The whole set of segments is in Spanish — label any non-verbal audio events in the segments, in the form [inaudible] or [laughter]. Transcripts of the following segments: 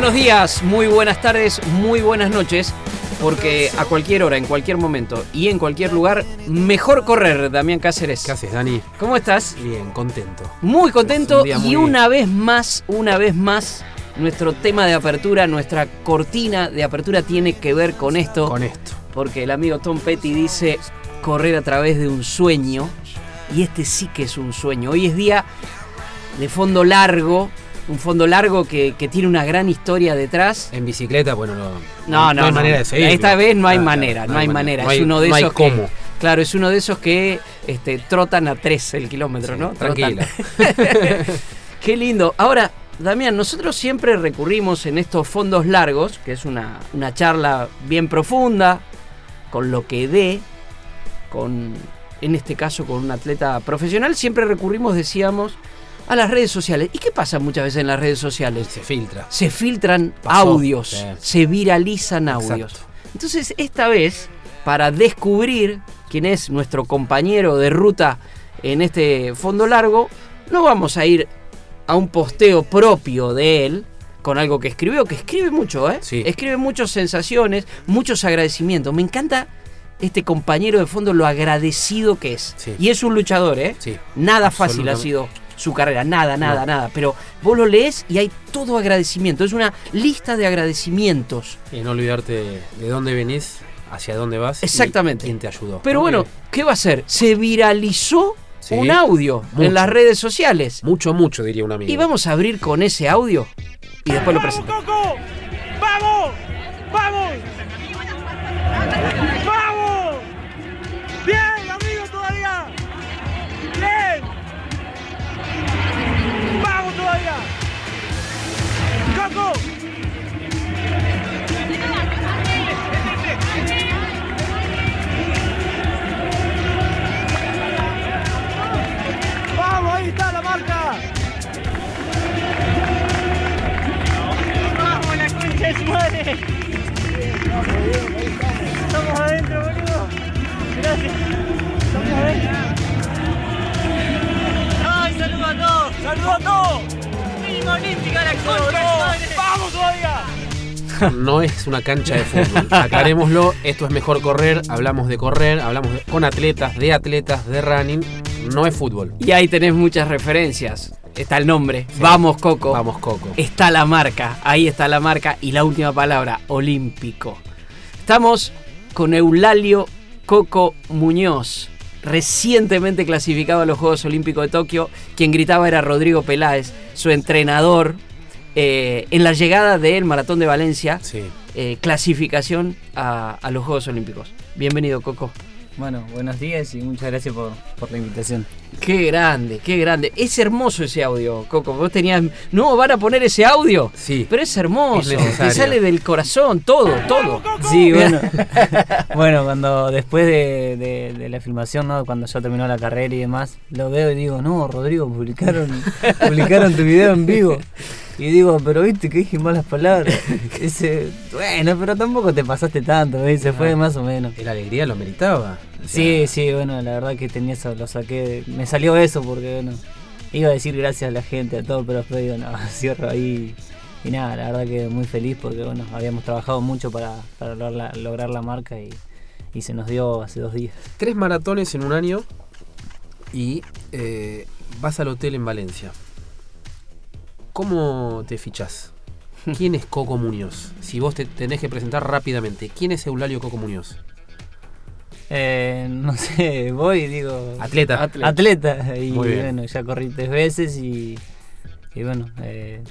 Buenos días, muy buenas tardes, muy buenas noches, porque a cualquier hora, en cualquier momento y en cualquier lugar, mejor correr, Damián Cáceres. ¿Qué haces, Dani? ¿Cómo estás? Bien, contento. Muy contento Un y una vez más, una vez más, nuestro tema de apertura, nuestra cortina de apertura tiene que ver con esto, Con esto. porque el amigo Tom Petty dice correr a través de un sueño, y este sí que es un sueño. Hoy es día de fondo largo, un fondo largo que, que tiene una gran historia detrás. En bicicleta, bueno, no, No, no, hay no. manera de seguirlo. Esta vez no hay Claro, manera, no hay manera. Es hay- uno de no hay esos que, cómo. claro, es uno de esos que este, trotan a 3 el kilómetro, Sí, ¿no? tranquila. [laughs] Qué lindo. Ahora, Damián, nosotros siempre recurrimos en estos fondos largos, que es una, una charla bien profunda, con lo que dé, con, en este caso, con un atleta profesional, siempre recurrimos, decíamos, a las redes sociales. ¿Y qué pasa muchas veces en las redes sociales? Se filtra. se filtran Pasó, audios, se viralizan Exacto. audios. Entonces, esta vez, para descubrir quién es nuestro compañero de ruta en este fondo largo, no vamos a ir a un posteo propio de él con algo que escribió, que escribe mucho, ¿eh? Sí. Escribe muchas sensaciones, muchos agradecimientos. Me encanta este compañero de fondo, lo agradecido que es. Sí. Y es un luchador, ¿eh? Sí. Nada fácil ha sido su carrera, nada, nada, No. nada. Pero vos lo lees y hay todo agradecimiento. Es una lista de agradecimientos. Y no olvidarte de dónde venís, hacia dónde vas. y Exactamente. quién te ayudó. Pero ¿no? bueno, ¿qué va a hacer? Se viralizó Sí. un audio Mucho. en las redes sociales. Mucho, mucho, diría un amigo. Y vamos a abrir con ese audio y después lo presentamos. Coco! ¡Vamos! ¡Vamos! ¡Vamos! La concha de su madre! Estamos adentro, boludo. Gracias. Estamos adentro. ¡Ay, saludos a todos! ¡Saludos a todos! ¡Mínima olímpica, la concha! ¡Vamos todavía! [laughs] No es una cancha de fútbol. Aclarémoslo, esto es mejor correr, hablamos de correr, hablamos de- con atletas, de atletas, de running. No es fútbol. Y ahí tenés muchas referencias. Está el nombre. Vamos, Coco. Vamos, Coco. Está la marca, ahí está la marca y la última palabra, olímpico. Estamos con Eulalio Coco Muñoz, recientemente clasificado a los Juegos Olímpicos de Tokio. Quien gritaba era Rodrigo Peláez, su entrenador eh, en la llegada del Maratón de Valencia, Sí. eh, clasificación a, a los Juegos Olímpicos. Bienvenido, Coco. Bueno, buenos días y muchas gracias por, por la invitación. Qué grande, qué grande. Es hermoso ese audio, Coco. Vos tenías. No, van a poner ese audio. Sí. Pero es hermoso. Es te sale del corazón, todo, todo. Sí, bueno. [laughs] [laughs] bueno, cuando después de, de- de la filmación, ¿no? cuando ya terminó la carrera y demás, lo veo y digo, no, Rodrigo, publicaron, publicaron tu video en vivo. [laughs] Y digo, pero viste que dije malas palabras. [laughs] Dice, bueno, pero tampoco te pasaste tanto, dice, fue más o menos. La alegría lo meritaba. O sea, Sí, sí, bueno, la verdad que tenía eso, lo saqué, me salió eso porque, bueno, iba a decir gracias a la gente, a todo, pero después digo, no, cierro ahí. Y nada, la verdad que muy feliz porque, bueno, habíamos trabajado mucho para, para lograr, la, lograr la marca y, y se nos dio hace dos días. Tres maratones en un año y eh, vas al hotel en Valencia. ¿Cómo te fichás? ¿Quién es Coco Muñoz? Si vos te tenés que presentar rápidamente, ¿quién es Eulalio Coco Muñoz? Eh, no sé, voy y digo. Atleta. Atleta. Atleta. Y Muy bien. bueno, ya corrí tres veces y, y bueno, eh,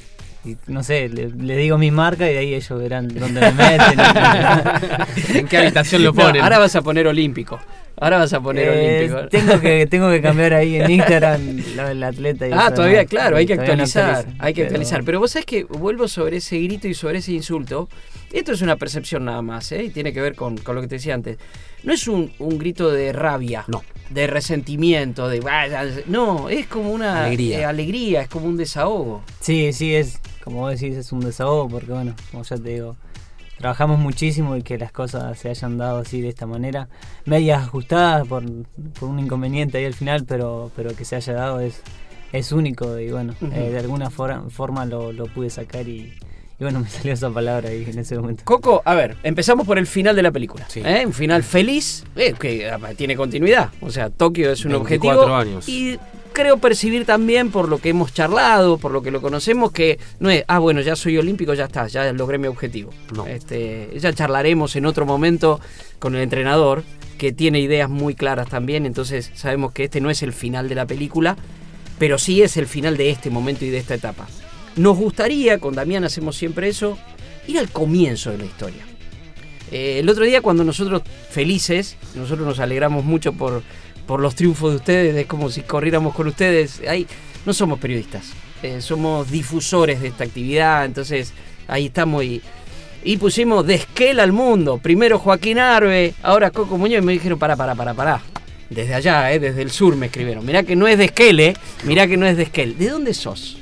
y no sé, le, le digo mi marca y de ahí ellos verán dónde me meten. [laughs] ¿En qué habitación lo No, ponen? ahora vas a poner olímpico. Ahora vas a poner Eh, olímpico. tengo que [laughs] tengo que cambiar ahí en Instagram lo del atleta. Y Ah, eso, todavía, no, claro, hay que no actualizar. hay que pero- actualizar. Pero vos sabés que vuelvo sobre ese grito y sobre ese insulto. Esto es una percepción nada más, ¿eh? Y tiene que ver con, con lo que te decía antes. No es un, un grito de rabia, No. de resentimiento, de vaya. No, es como una Alegría. eh, alegría, es como un desahogo. Sí, sí, es, como vos decís, es un desahogo porque, bueno, como ya te digo, trabajamos muchísimo y que las cosas se hayan dado así de esta manera, medias ajustadas por, por un inconveniente ahí al final, pero, pero que se haya dado es, es único y, bueno, eh, de alguna for- forma lo, lo pude sacar y, y, bueno, [laughs] me salió esa palabra ahí en ese momento. Coco, a ver, empezamos por el final de la película. Sí. ¿eh? Un final feliz, eh, que ah, tiene continuidad. O sea, Tokio es un 24 objetivo. años. Y creo percibir también, por lo que hemos charlado, por lo que lo conocemos, que no es, ah, bueno, ya soy olímpico, ya está, ya logré mi objetivo. No. Este, ya charlaremos en otro momento con el entrenador, que tiene ideas muy claras también, entonces sabemos que este no es el final de la película, pero sí es el final de este momento y de esta etapa. Nos gustaría, con Damián hacemos siempre eso, ir al comienzo de la historia. Eh, el otro día cuando nosotros felices, nosotros nos alegramos mucho por, por los triunfos de ustedes, es como si corriéramos con ustedes. Ahí no somos periodistas, eh, somos difusores de esta actividad, entonces ahí estamos y, y pusimos de Esquel al mundo. Primero Joaquín Arbe, ahora Coco Muñoz y me dijeron, para, para, para, para. Desde allá, eh, desde el sur me escribieron. Mirá que no es de Esquel, eh. Mirá que no es de Esquel. ¿De dónde sos?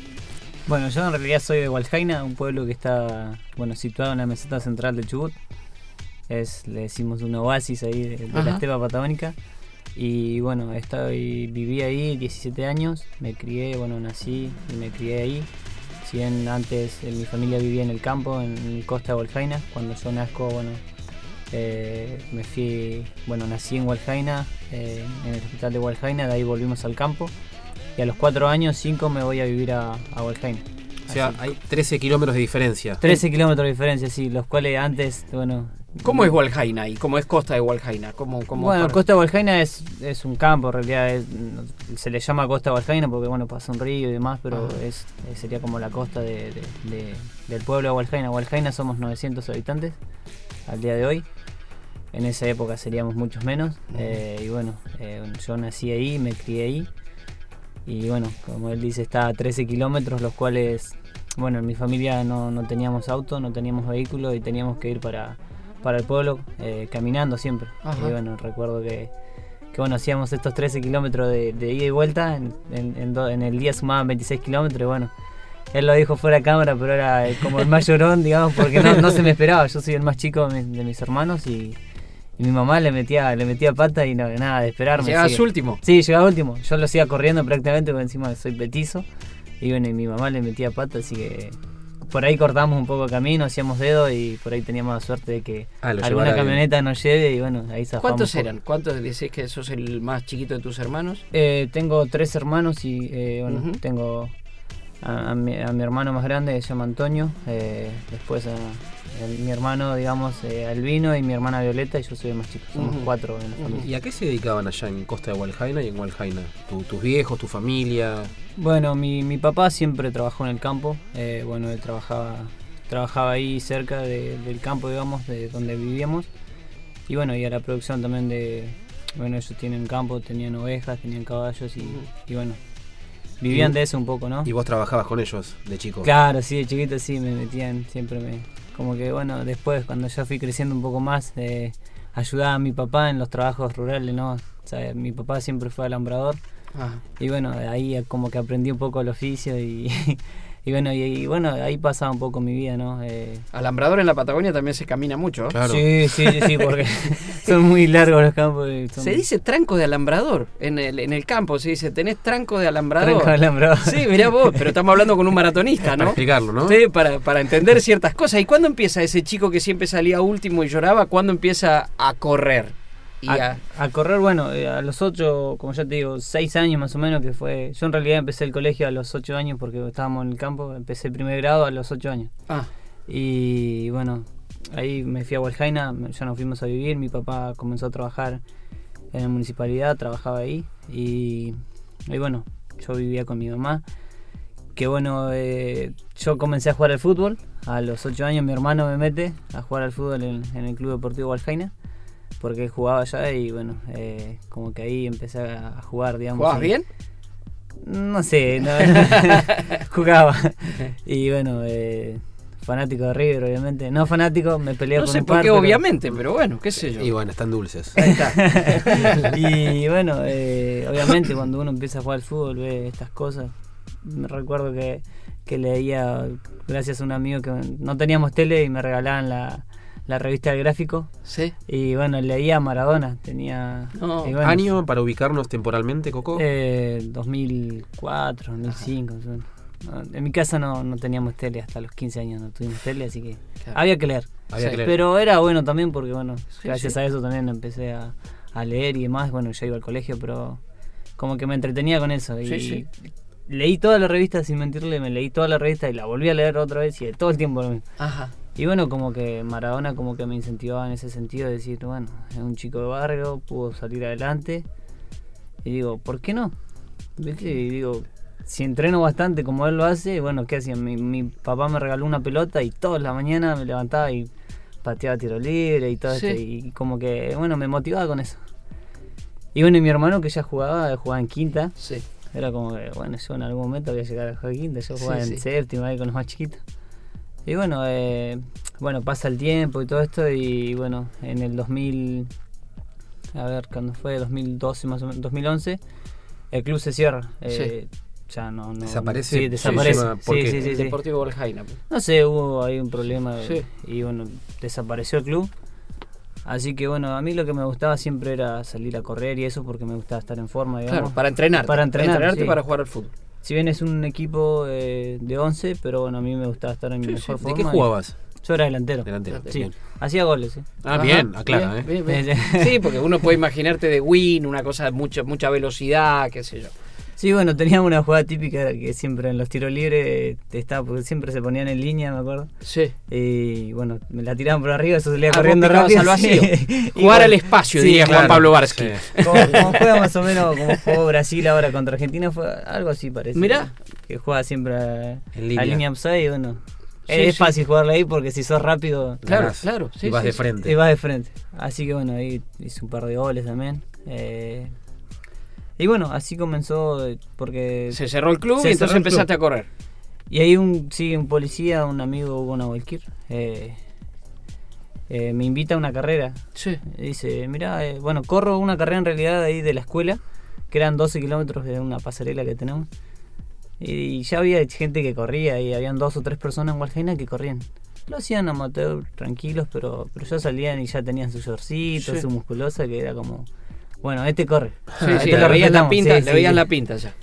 Bueno, yo en realidad soy de Hualjaina, un pueblo que está bueno situado en la meseta central de Chubut. Es, le decimos un oasis ahí de, de la estepa patagónica. Y bueno, estoy, viví ahí 17 años, me crié, bueno, nací y me crié ahí. Si bien antes eh, mi familia vivía en el campo, en, Costa de Hualjaina, cuando yo nazco, bueno, eh, me fui, bueno, nací en Hualjaina, eh, en el hospital de Hualjaina, de ahí volvimos al campo. Y a los 4 años, 5 me voy a vivir a, a Hualjaina. O sea, Así. hay 13 kilómetros de diferencia. 13 kilómetros de diferencia, sí, los cuales antes, bueno... ¿Cómo es Waljaina ahí? ¿Cómo es Costa de Waljaina? ¿Cómo, cómo Bueno, Costa de Hualjaina es, es un campo, en realidad es- se le llama Costa de Hualjaina porque bueno pasa un río y demás, pero Ah. es, eh, sería como la costa de, de- de- del pueblo de Hualjaina. Hualjaina somos 900 habitantes al día de hoy. En esa época seríamos muchos menos. eh, y bueno, eh, yo nací ahí, me crié ahí. Y bueno, como él dice, está a 13 kilómetros, los cuales, bueno, en mi familia no, no teníamos auto, no teníamos vehículo y teníamos que ir para, para el pueblo eh, caminando siempre. Ajá. Y bueno, recuerdo que, que bueno, hacíamos estos 13 kilómetros de, de ida y vuelta, en, en- en do- en el día sumaban 26 kilómetros y bueno, él lo dijo fuera de cámara, pero era eh, como el más llorón, digamos, porque no, no se me esperaba, yo soy el más chico de mis, de mis hermanos y, y mi mamá le metía, le metía pata y no, nada de esperarme. Llegabas así que- último. Sí, llegaba último. Yo lo hacía corriendo prácticamente porque encima soy petizo. Y bueno, y mi mamá le metía pata, así que por ahí cortamos un poco el camino, hacíamos dedo y por ahí teníamos la suerte de que Ah, alguna bien. camioneta nos lleve y bueno, ahí zafamos. ¿Cuántos eran? ¿Cuántos decís que sos el más chiquito de tus hermanos? Eh, tengo tres hermanos y eh, bueno, Ujú. tengo a, a mi, a mi hermano más grande que se llama Antonio, eh, después a, a mi hermano, digamos, eh, Albino y mi hermana Violeta y yo soy el más chico. Somos cuatro en la familia. ¿Y a qué se dedicaban allá en Costa de Hualjaina y en Hualjaina? ¿Tu- ¿Tus viejos, tu familia? Bueno, mi, mi papá siempre trabajó en el campo. eh, bueno, él trabajaba, trabajaba ahí cerca de- del campo, digamos, de donde vivíamos. Y bueno, y a la producción también de... Bueno, ellos tienen campo, tenían ovejas, tenían caballos y, y bueno, vivían de eso un poco, ¿no? ¿Y vos trabajabas con ellos de chico? Claro, sí, de chiquito sí, me metían, siempre me... Como que bueno, después cuando ya fui creciendo un poco más, eh, ayudaba a mi papá en los trabajos rurales, ¿no? O sea, mi papá siempre fue alambrador. Ah, Y bueno, ahí como que aprendí un poco el oficio y, [laughs] y bueno, y, y bueno, ahí pasaba un poco mi vida, ¿no? Eh, Alambrador en la Patagonia también se camina mucho. Claro. Sí, sí, sí, sí, porque [laughs] [laughs] son muy largos los campos. son Se dice tranco de alambrador. En el, en el campo se dice, tenés tranco de alambrador. tranco de alambrado. Sí, mirá vos, pero estamos hablando con un maratonista, Para ¿no? explicarlo, ¿no? Sí, para, para entender ciertas cosas. ¿Y cuándo empieza ese chico que siempre salía último y lloraba? ¿Cuándo empieza a correr? Y A, a- a correr, bueno, eh, a los ocho, como ya te digo, seis años más o menos que fue. Yo en realidad empecé el colegio a los ocho años porque estábamos en el campo. Empecé el primer grado a los ocho años. Ah, Y bueno, ahí me fui a Hualjaina, ya nos fuimos a vivir. Mi papá comenzó a trabajar en la municipalidad, trabajaba ahí y, y bueno, yo vivía con mi mamá. Que bueno, eh, yo comencé a jugar al fútbol. A los 8 años mi hermano me mete a jugar al fútbol en, en el Club Deportivo Valjaina. Porque jugaba allá y bueno, eh, como que ahí empecé a jugar, digamos. ¿Jugabas bien? No sé, no, [laughs] [laughs] jugaba. Y bueno, eh, fanático de River, obviamente. No fanático, me peleé No con sé un por par, qué, pero- obviamente, pero bueno, qué sé yo. Y bueno, están dulces. Ahí está. [laughs] y bueno, eh, obviamente cuando uno empieza a jugar al fútbol ve estas cosas. Me recuerdo que, que leía, gracias a un amigo que no teníamos tele y me regalaban la, la revista del gráfico. Sí. Y bueno, leía Maradona, tenía... No, y bueno, ¿Año para ubicarnos temporalmente, Coco? Eh, 2004, 2005. más o menos. No, En mi casa no, no teníamos tele, hasta los 15 años no tuvimos tele, así que Claro. había que leer. Había sí, que leer. Pero era bueno también porque, bueno, Sí, gracias sí. a eso también empecé a, a leer y demás. Bueno, ya iba al colegio, pero como que me entretenía con eso. Y Sí, sí. leí toda la revista, sin mentirle, me leí toda la revista y la volví a leer otra vez y todo el tiempo lo mismo. Ajá. Y bueno, como que Maradona como que me incentivaba en ese sentido de decir, bueno, es un chico de barrio, pudo salir adelante. Y digo, ¿por qué no? ¿Viste? Y digo, si entreno bastante como él lo hace, bueno, ¿qué hacía? Mi, mi papá me regaló una pelota y toda la mañana me levantaba y pateaba tiro libre y todo Sí. esto. Y como que, bueno, me motivaba con eso. Y bueno, y mi hermano que ya jugaba, jugaba en quinta. Sí. Era como que, bueno, yo en algún momento voy a llegar a jugar quinta, yo jugaba sí. en séptima ahí con los más chiquitos. Y bueno, eh, bueno, pasa el tiempo y todo esto y bueno, en el 2000, a ver, cuando fue 2012 más o menos, 2011, el club se cierra. eh, Ya no, no ¿Desaparece? Sí, desaparece. Sí, ¿por Sí, qué? sí, sí, El sí. Deportivo Valjaina. No sé, hubo ahí un problema Sí. y bueno, desapareció el club. Así que bueno, a mí lo que me gustaba siempre era salir a correr y eso porque me gustaba estar en forma, digamos. Claro, para entrenar. Para entrenar, entrenarte sí. para jugar al fútbol. Si bien es un equipo eh, de 11, pero bueno, a mí me gustaba estar en mi Sí, mejor sí. forma. ¿De qué jugabas? Yo era delantero. Delantero. Sí, Bien. hacía goles, sí. Ah, Ajá, bien, aclara, ¿eh? bien, bien. Sí, porque uno puede imaginarte de win, una cosa de mucha, mucha velocidad, qué sé yo. Sí, bueno, teníamos una jugada típica que siempre en los tiros libres estaba, porque siempre se ponían en línea, me acuerdo. Sí. Y bueno, me la tiraban por arriba, eso salía Ah, corriendo rápido. al vacío. Y [laughs] Jugar bueno, al espacio, sí, diría Juan Pablo Varsky. sí. [laughs] Como, como juega más o menos como jugó Brasil ahora contra Argentina, fue algo así parece. Mirá. Que juega siempre a, En línea. a línea upside y bueno. Sí, es sí. fácil jugarla ahí porque si sos rápido Claro, Ganás. claro. Sí, y vas sí, de frente. te vas de frente. Así que bueno, ahí hice un par de goles también. Eh, y bueno, así comenzó eh, porque... Se cerró el club y entonces club. empezaste a correr. Y ahí un, sí, un policía, un amigo, Hugo Nahuelquir, eh, eh, me invita a una carrera. Sí. Dice, mira, bueno, corro una carrera en realidad ahí de la escuela, que eran 12 kilómetros de una pasarela que tenemos. Y ya había gente que corría y habían dos o tres personas en Walheina que corrían. Lo hacían amateur, tranquilos, pero, pero ya salían y ya tenían su shortcito, Sí. su musculosa, que era como, bueno, este corre. Sí, sí, este le veías la pinta, sí, le sí, veías sí. la pinta ya.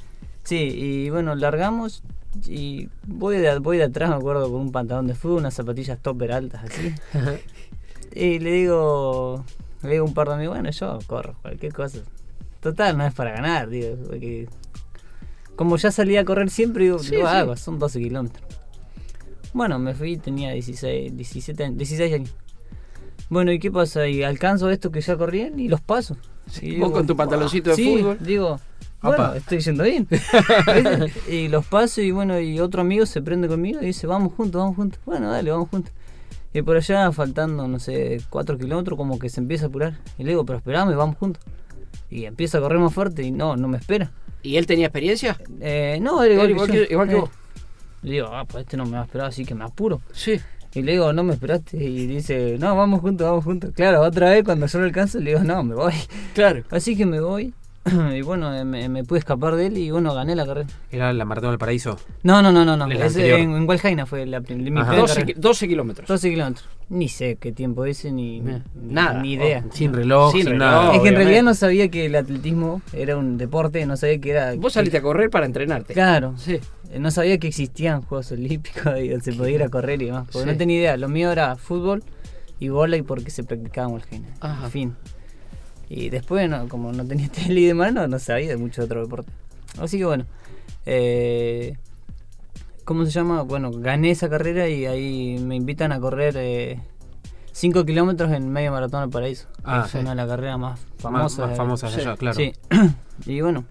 Sí, y bueno, largamos y voy de, voy de atrás, me acuerdo, con un pantalón de fútbol, unas zapatillas topper altas así. [laughs] y le digo, le digo a un par de amigos, bueno, yo corro, cualquier cosa. Total, no es para ganar, digo, porque como ya salía a correr siempre, digo, Sí, lo sí. hago, son 12 kilómetros. Bueno, me fui, tenía 16, 17, años- 16 años. Bueno, ¿y qué pasa? Y alcanzo esto que ya corrían y los paso. Vos con tu pantaloncito de sí, fútbol. digo, bueno, estoy yendo bien. [laughs] Y los paso y bueno, y otro amigo se prende conmigo y dice, vamos juntos, vamos juntos. Bueno, dale, vamos juntos. Y por allá, faltando, no sé, 4 kilómetros, como que se empieza a apurar. Y le digo, pero esperame, vamos juntos. Y empieza a correr más fuerte y no, no me espera. ¿Y él tenía experiencia? Eh, no, era igual, Era igual que, yo. que- igual que Eh. vos. Le digo, ah, pues este no me va a esperar, así que me apuro. Sí. Y le digo, no me esperaste. Y dice, no, vamos juntos, vamos juntos. Claro, otra vez cuando yo lo alcanzo, le digo, no, me voy. Claro. Así que me voy. [clears throat] y bueno, eh, me, me pude escapar de él y bueno, gané la carrera. ¿Era la Maratón del Paraíso? No, no, no, no. no. En, en Walhaina fue la, mi Ajá. primera 12, carrera. ki- 12 kilómetros. 12 kilómetros. Ni sé qué tiempo ese, ni, Nada. ni idea. Sin reloj, Sin sin, reloj. nada. es que en realidad no sabía que el atletismo era un deporte, no sabía que era... Vos saliste a correr para entrenarte. Claro, Sí. Eh, no sabía que existían Juegos Olímpicos [laughs] y se podía ir a correr y demás, porque Sí. no tenía idea. Lo mío era fútbol y bola y porque se practicaba en. Ajá. En fin. Y después, no, como no tenía [laughs] tele y demás, no, no sabía de mucho otro deporte. Así que bueno. eh, ¿Cómo se llama? Bueno, gané esa carrera y ahí me invitan a correr. eh, 5 kilómetros en medio maratón del paraíso. Ah, es sí. una de las carreras más famosas. más famosas de Sí. claro. Sí. [clears throat] y bueno,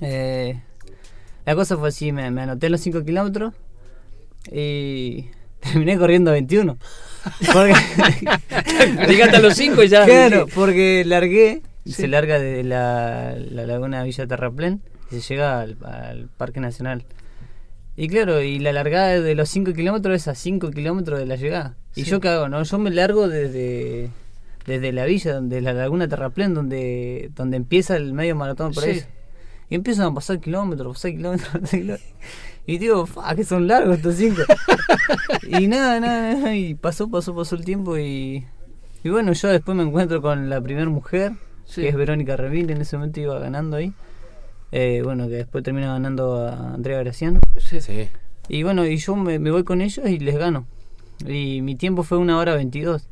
eh, la cosa fue así, me, me anoté los 5 kilómetros y [laughs] terminé corriendo 21. Porque, [laughs] Llegaste a los 5 y ya. claro, porque largué, Sí. se larga desde la, la laguna Villa Terraplén y se llega al, al Parque Nacional. Y claro, y la largada de los 5 kilómetros es a 5 kilómetros de la llegada. Y yo qué hago, ¿no? Yo me largo desde, desde la villa, donde la laguna Terraplén, donde, donde empieza el medio maratón por Sí. Y empiezan a pasar kilómetros, pasar kilómetros, [laughs] pasar kilómetros. Y digo, fa, que son largos estos 5. [laughs] y nada, nada, nada. Y pasó, pasó, pasó el tiempo y... Y bueno, yo después me encuentro con la primera mujer, Sí. que es Verónica Reville, en ese momento iba ganando ahí. Eh, bueno, que después termina ganando a Andrea Graciano. Sí. Sí. Y bueno, y yo me, me voy con ellos y les gano. Y mi tiempo fue una hora 22.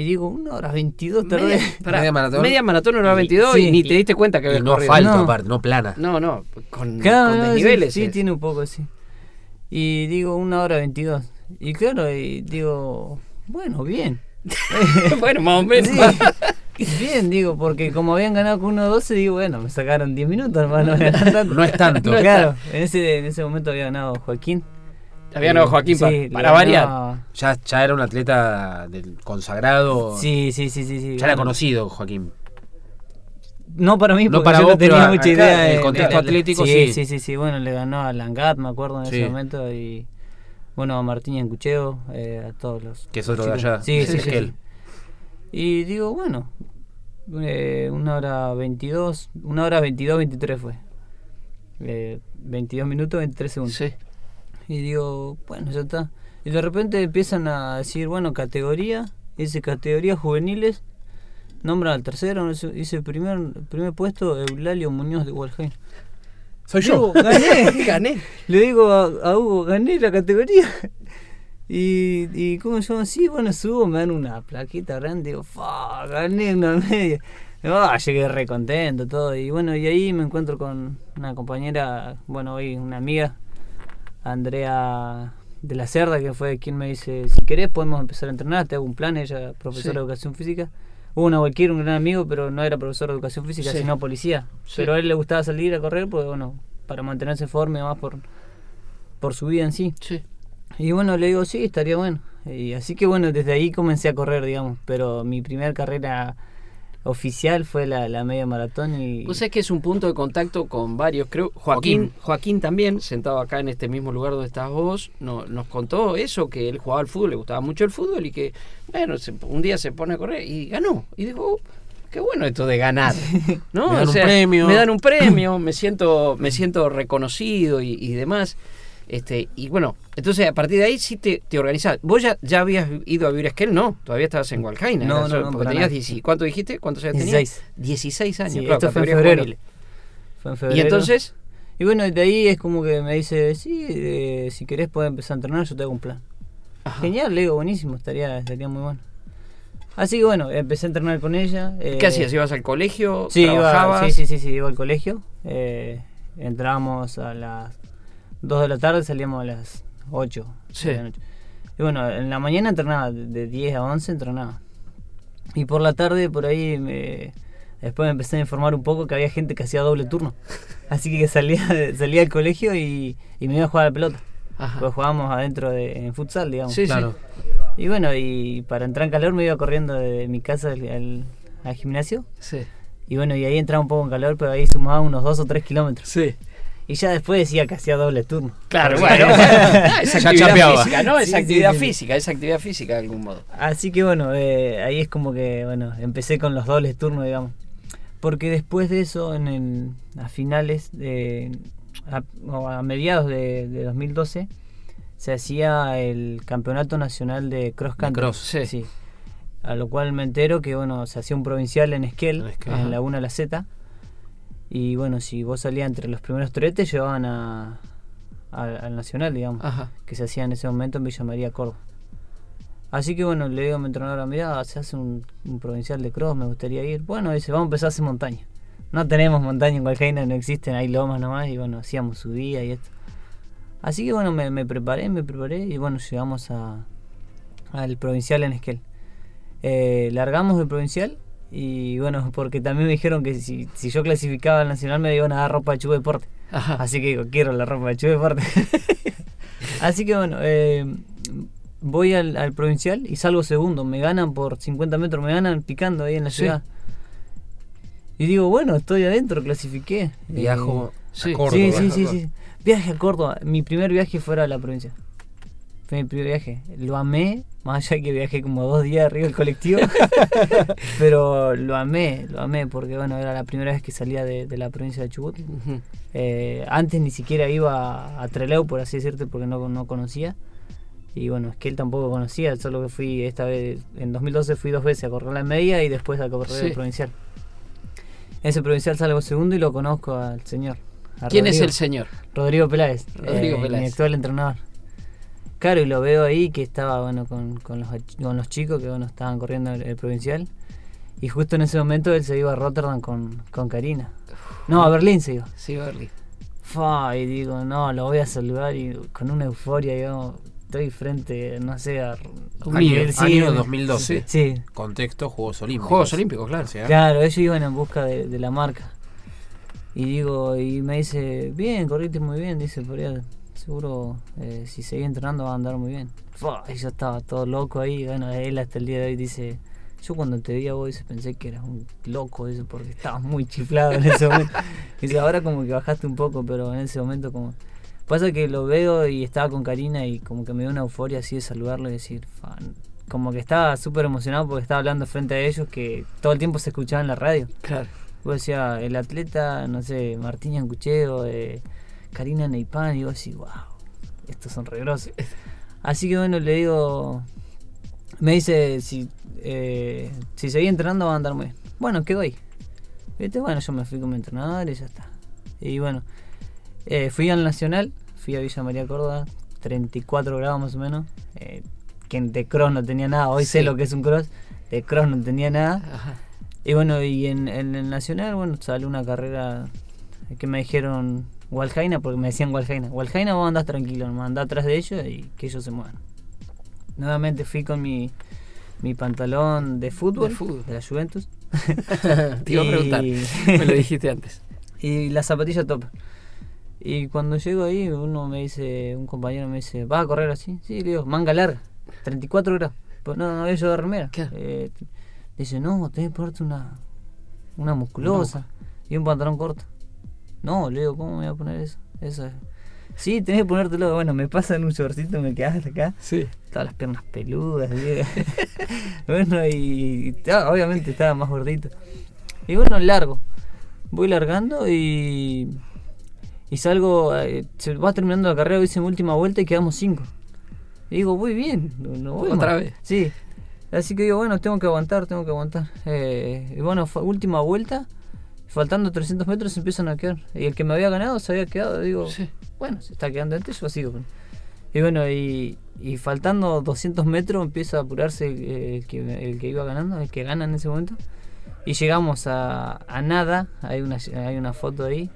Y digo, una hora 22 tardé. Media, [laughs] pará, Media maratón. media maratón hora Y- 22 y, sí. ni te diste cuenta que Y habías no corrido. asfalto No. aparte, no plana. No, no, con, Claro, con no, desniveles. Sí, tiene un poco, sí. Y digo, una hora 22. Y claro, y digo, bueno, bien. [laughs] [laughs] bueno, más o menos. Sí. Bien, digo, porque como habían ganado con 1.12, digo, bueno, me sacaron 10 minutos, hermano. No. No es tanto. Claro, en ese, en ese momento había ganado Joaquín. Había Joaquín Sí, pa- para variar. Ya, ya era un atleta del consagrado. Sí, sí, sí, sí. sí Ya era conocido, Joaquín. No para mí, No porque para yo vos, no tenía pero mucha acá, idea en el de- contexto de- atlético, sí, sí. sí, sí, sí. Bueno, le ganó a Langat, me acuerdo en Sí. ese momento. Y bueno, a Martín Encucheo, eh, a todos los. Que es otro de allá. Sí, sí, sí. Y digo, bueno, eh, una hora 22, una hora 22, 23 fue. Eh, 22 minutos, 23 segundos. Sí. Y digo, bueno, ya está. Y de repente empiezan a decir, bueno, categoría, dice categoría juveniles, nombran al tercero, dice primer, primer puesto, Eulalio Muñoz de Walheim. Soy Digo, gané. [laughs] Gané. Le digo a, a Hugo, gané la categoría. [laughs] Y, y ¿cómo se llama? Sí, bueno, subo, me dan una plaquita grande, digo, fa, gané una media. Ah, llegué re contento, todo. Y bueno, y ahí me encuentro con una compañera, bueno, hoy una amiga, Andrea de la Cerda, que fue quien me dice, si querés podemos empezar a entrenar, te hago un plan, ella profesora Sí. de educación física. Hubo una cualquiera, un gran amigo, pero no era profesor de educación física, Sí. sino policía. Sí. Pero a él le gustaba salir a correr, pues bueno, para mantenerse en forma y demás por, por su vida en sí. Sí. Y bueno, le digo, sí, estaría bueno. Y así que bueno, desde ahí comencé a correr, digamos. Pero mi primera carrera oficial fue la, la media maratón y... Vos sabés que es un punto de contacto con varios, creo. Joaquín, Joaquín también, sentado acá en este mismo lugar donde estás vos, no- nos contó eso, que él jugaba al fútbol, le gustaba mucho el fútbol y que, bueno, se- un día se pone a correr y ganó. Y dijo, "Oh, qué bueno esto de ganar. [laughs] ¿no? Me dan O un sea, premio. Me dan un [clears throat] premio, me siento, me siento reconocido y, y demás. Este, y bueno, entonces a partir de ahí sí te, te organizás. Vos ya, ya habías ido a vivir a Esquel, no, todavía estabas en Hualcaina. No, no, no, porque para tenías nada. 10 ¿Cuánto dijiste? ¿Cuántos años tenías? 16. 16 años, Sí, claro, esto fue en febrero. Fue en Y febrero. entonces, Y bueno, de ahí es como que me dice, sí, eh, si querés puedes empezar a entrenar, yo te hago un plan. Ajá. Genial, le digo, buenísimo, estaría, estaría muy bueno. Así que bueno, empecé a entrenar con ella. eh, ¿qué hacías? ¿Ibas al colegio? Sí, iba, ¿Trabajabas? sí, sí, sí, sí, iba al colegio. Eh, entrábamos a las 2 de la tarde, salíamos a las 8 Sí. de la noche. Y bueno, en la mañana entrenaba, de- de 10 a 11 entrenaba. Y por la tarde, por ahí, me, después me empecé a informar un poco que había gente que hacía doble turno. [laughs] Así que salía, salía al colegio y, y me iba a jugar a la pelota. Ajá. Pues jugábamos adentro de, en futsal, digamos. Sí, Claro. Y bueno, y para entrar en calor me iba corriendo de mi casa al, al- al gimnasio. sí. Y bueno, y ahí entraba un poco en calor, pero ahí sumaba unos 2 o 3 kilómetros. Sí. Y ya después decía que hacía doble turno. Claro, bueno, [laughs] es [laughs] Ya actividad chapeaba. física, ¿no? Es Sí, sí, actividad sí, sí. física, es actividad física de algún modo. Así que bueno, eh, ahí es como que, bueno, empecé con los dobles turnos, digamos. Porque después de eso, en el, a finales, de, a, o a mediados de, de 2012, se hacía el Campeonato Nacional de Cross Country. cross, sí. A lo cual me entero que, bueno, se hacía un provincial en Esquel, En Esquel. en. Laguna La Z. Y bueno, si vos salías entre los primeros tretes, llevaban a, a- al Nacional, digamos Ajá. que se hacía en ese momento en Villa María, Córdoba. Así que bueno, le digo a mi entrenadora, mira, se hace un, un provincial de cross, me gustaría ir. Bueno, dice, vamos a empezar a hacer montaña. No tenemos montaña en Gualcaina, no existen, hay lomas nomás, y bueno, hacíamos subida y esto. Así que bueno, me, me preparé, me preparé, y bueno, llegamos a, al provincial en Esquel. Eh, largamos el provincial y bueno, porque también me dijeron que si, si yo clasificaba al nacional me iban a dar ropa de Chu Deporte. Ajá. Así que digo, quiero la ropa de Chu Deporte. [laughs] Así que bueno, eh, voy al, al provincial y salgo segundo. Me ganan por 50 metros, me ganan picando ahí en la Sí. ciudad. Y digo, bueno, estoy adentro, clasifiqué. Viajo sí. a Córdoba. Sí, sí, sí, sí. Viaje a Córdoba. Mi primer viaje fuera de la provincia. Fue mi primer viaje. Lo amé, más allá que viajé como dos días arriba del colectivo. [laughs] pero lo amé, lo amé, porque bueno, era la primera vez que salía de, de la provincia de Chubut. Eh, antes ni siquiera iba a Trelew, por así decirte, porque no, no conocía. Y bueno, es que él tampoco conocía, solo que fui esta vez, en 2012 fui dos veces a correr la media y después a correr Sí. el provincial. Ese provincial salgo segundo y lo conozco al señor. ¿Quién es Rodrigo. el señor? Rodrigo Peláez, Rodrigo eh, Peláez. mi actual entrenador. Claro, y lo veo ahí que estaba bueno con, con, los, con los chicos que bueno estaban corriendo el, el provincial. Y justo en ese momento él se iba a Rotterdam con, con Karina. No, a Berlín se iba. Sí, Berli. Fa, y digo, no, lo voy a saludar y con una euforia, digamos, estoy frente, no sé, a... Un Año, niño, sí, año sí. 2012. Sí, Contexto, Juegos Olímpicos. Juegos Olímpicos, claro. O sea, claro, ellos iban en busca de, de la marca. Y digo, y me dice, bien, corriste muy bien, dice, podría, seguro, eh, si seguís entrenando va a andar muy bien. Y yo estaba todo loco ahí, bueno, él hasta el día de hoy dice, yo cuando te vi a vos pensé que eras un loco, dice, porque estabas muy chiflado en ese momento. [laughs] Dice, ahora como que bajaste un poco, pero en ese momento como... Pasa que lo veo y estaba con Karina y como que me dio una euforia así de saludarlo y decir, "Fan", como que estaba súper emocionado porque estaba hablando frente a ellos que todo el tiempo se escuchaba en la radio. Claro. Vos decía, el atleta, no sé, Martín Yancucheo, eh, Karina Neipan, y vos decís, wow, estos son re grosos". Así que bueno, le digo, me dice, si, eh, si seguí entrenando va a andar muy bien. Bueno, quedo ahí. ¿Viste? Bueno, yo me fui con mi entrenador y ya está. Y bueno, eh, fui al Nacional, fui a Villa María Córdoba, 34 grados más o menos. Eh, que de cross no tenía nada, hoy sé lo que es un cross, de cross no tenía nada. Ajá. Y bueno, y en, en el Nacional, bueno, salió una carrera que me dijeron Waljaina, porque me decían Waljaina. Waljaina vos andás tranquilo, me andás atrás de ellos y que ellos se muevan. Nuevamente fui con mi, mi pantalón de fútbol, De fútbol. de la Juventus. [laughs] Te iba a preguntar. Me lo dijiste antes. [laughs] y la zapatilla top. Y cuando llego ahí, uno me dice, un compañero me dice, ¿vas a correr así? Sí, le digo, manga larga, 34 grados. Pues no, no había yo de remera. Claro. Eh, dice, no, tenés que ponerte una, una musculosa y un pantalón corto. No, le digo, ¿cómo me voy a poner eso? Eso es. Sí, tenés que ponértelo. Bueno, me pasa en un shortcito, me quedás hasta acá. Sí. Todas las piernas peludas. [laughs] bueno, y, y, ah, obviamente estaba más gordito. Y bueno, largo. Voy largando y. Y salgo. eh, se va terminando la carrera, hice mi última vuelta y quedamos cinco. Y digo, voy bien. No, no voy Otra vez. Sí. Así que digo, bueno, tengo que aguantar, tengo que aguantar. Eh, y bueno, fue última vuelta. Faltando 300 metros se empiezan a quedar. Y el que me había ganado se había quedado. Digo, Sí. bueno, se está quedando antes, yo sigo. Y bueno, y, y faltando 200 metros empieza a apurarse el, el que, el que iba ganando, el que gana en ese momento. Y llegamos a, a nada, hay una, hay una foto ahí.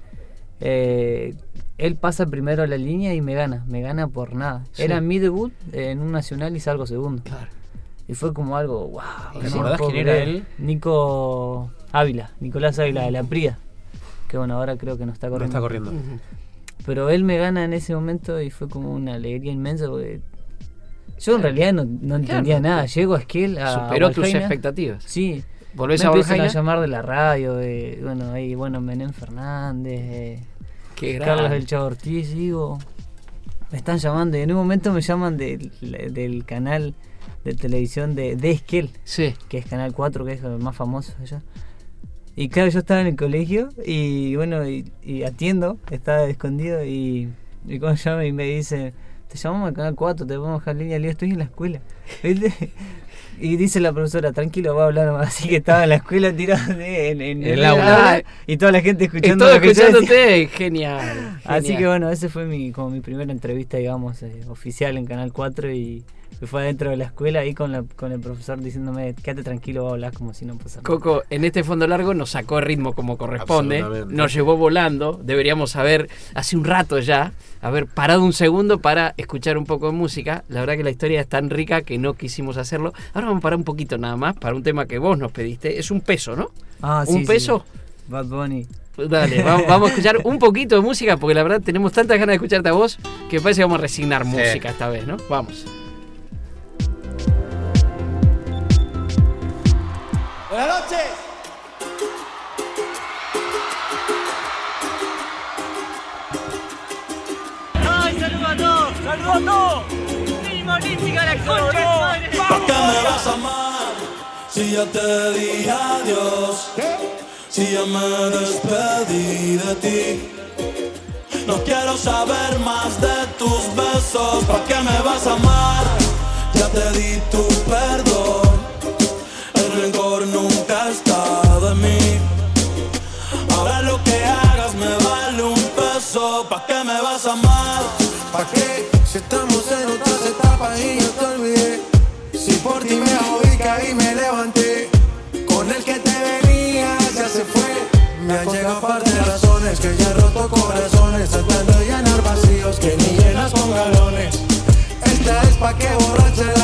Eh, él pasa primero a la línea y me gana, me gana por nada. Sí. Era mi debut en un nacional y salgo segundo. Claro. Y fue como algo, wow. ¿Te no acordás puedo quién era él? Nico Ávila, Nicolás Ávila de la Prida. Que bueno, ahora creo que no está No corriendo. está corriendo. Pero él me gana en ese momento y fue como una alegría inmensa porque yo en realidad no, no entendía Claro. nada. Llego a Esquel, a Superó tus expectativas. Sí. Volvés me a empiezan a llamar de la radio, de, bueno, ahí, bueno, Menem Fernández, eh, Qué Carlos del Chavo Ortiz, digo, me están llamando y en un momento me llaman del, del canal de televisión de, de Esquel, Sí. que es Canal 4, que es el más famoso allá. Y claro, yo estaba en el colegio y bueno, y, y atiendo, estaba escondido y, y cuando llama y me dice, te llamamos al Canal 4, te podemos dejar línea, le digo, estoy en la escuela. [laughs] ¿Viste? Y dice la profesora, tranquilo, va a hablar nomás. [laughs] Así que estaba en la escuela tirado en, en- en El aula. y toda la gente Y escuchando decía. escuchándote. [laughs] Genial. Así que bueno, ese fue mi, como mi primera entrevista, digamos, eh, oficial en Canal 4 y Me fue adentro de la escuela ahí con, la- con el profesor diciéndome, quédate tranquilo, hablar como si no pasara nada". Coco, en este fondo largo nos sacó el ritmo como corresponde, nos llevó volando, deberíamos haber, hace un rato ya, haber parado un segundo para escuchar un poco de música. La verdad que la historia es tan rica que no quisimos hacerlo. Ahora vamos a parar un poquito nada más para un tema que vos nos pediste. Es un peso, ¿no? Ah, ¿Un sí, sí. peso? Bad Bunny. Dale, vamos, [laughs] vamos a escuchar un poquito de música porque la verdad tenemos tantas ganas de escucharte a vos que parece que vamos a resignar música esta vez, ¿no? Vamos. Buenas noches. ¡Ay, saludos a todos! ¡Saludos a todos! ¡Mínima olímpica, la concha de su madre! ¿Por qué me vas a amar? Si ya te dije adiós. Si ya me despedí de ti. No quiero saber más de tus besos. ¿Para qué me vas a amar? Ya te di tu perdón. ¿Pa' qué? Si estamos en otras etapas y yo te olvidé. Si por ti me jodí, caí, me levanté. Con el que te venía ya se fue. Me han llegado par de razones que ya he roto corazones. Tratando de llenar vacíos que ni llenas con galones. Esta es pa' que borracha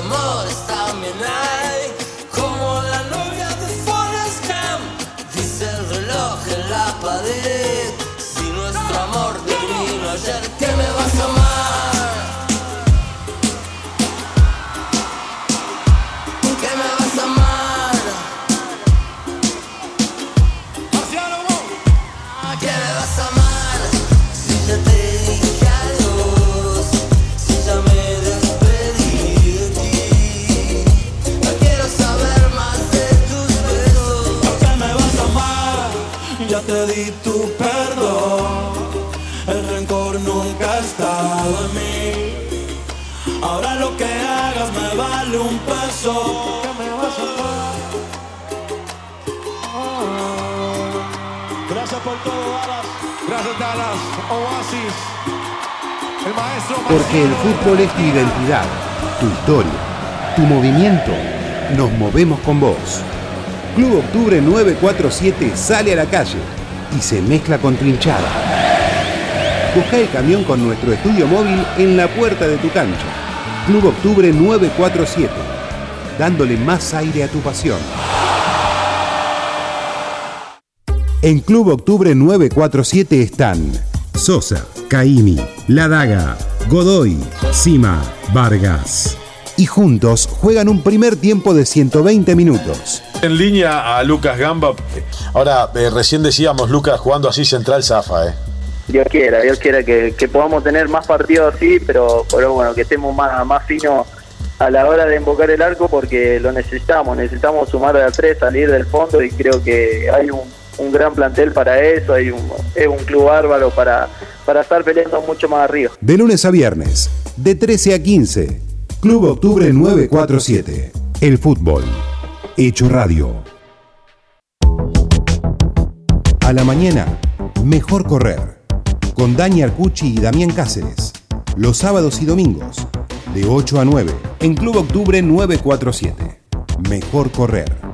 amores también hay, como la novia de Forrest Gump. Dice el reloj en la pared. Si nuestro amor terminó ayer, ¿qué me Porque el fútbol es tu identidad, tu historia, tu movimiento. Nos movemos con vos. Club Octubre 947 sale a la calle y se mezcla con tu hinchada. Busca el camión con nuestro estudio móvil en la puerta de tu cancha. Club Octubre 947, dándole más aire a tu pasión. En Club Octubre 947 están Sosa, Caimi, La Daga, Godoy, Sima, Vargas. Y juntos juegan un primer tiempo de 120 minutos. En línea a Lucas Gamba. Ahora, eh, recién decíamos, Lucas jugando así central zafa, ¿eh? Dios quiera, Dios quiera que, que podamos tener más partidos así, pero, pero bueno, que estemos más, más finos a la hora de invocar el arco porque lo necesitamos, necesitamos sumar de a tres, salir del fondo y creo que hay un, un gran plantel para eso, hay un, es un club bárbaro para, para estar peleando mucho más arriba. De lunes a viernes, de 13 a 15. Club Octubre 947. El fútbol. Hecho radio. A la mañana, mejor correr. Con Dani Arcucci y Damián Cáceres. Los sábados y domingos, de 8 a 9. En Club Octubre 947. Mejor correr.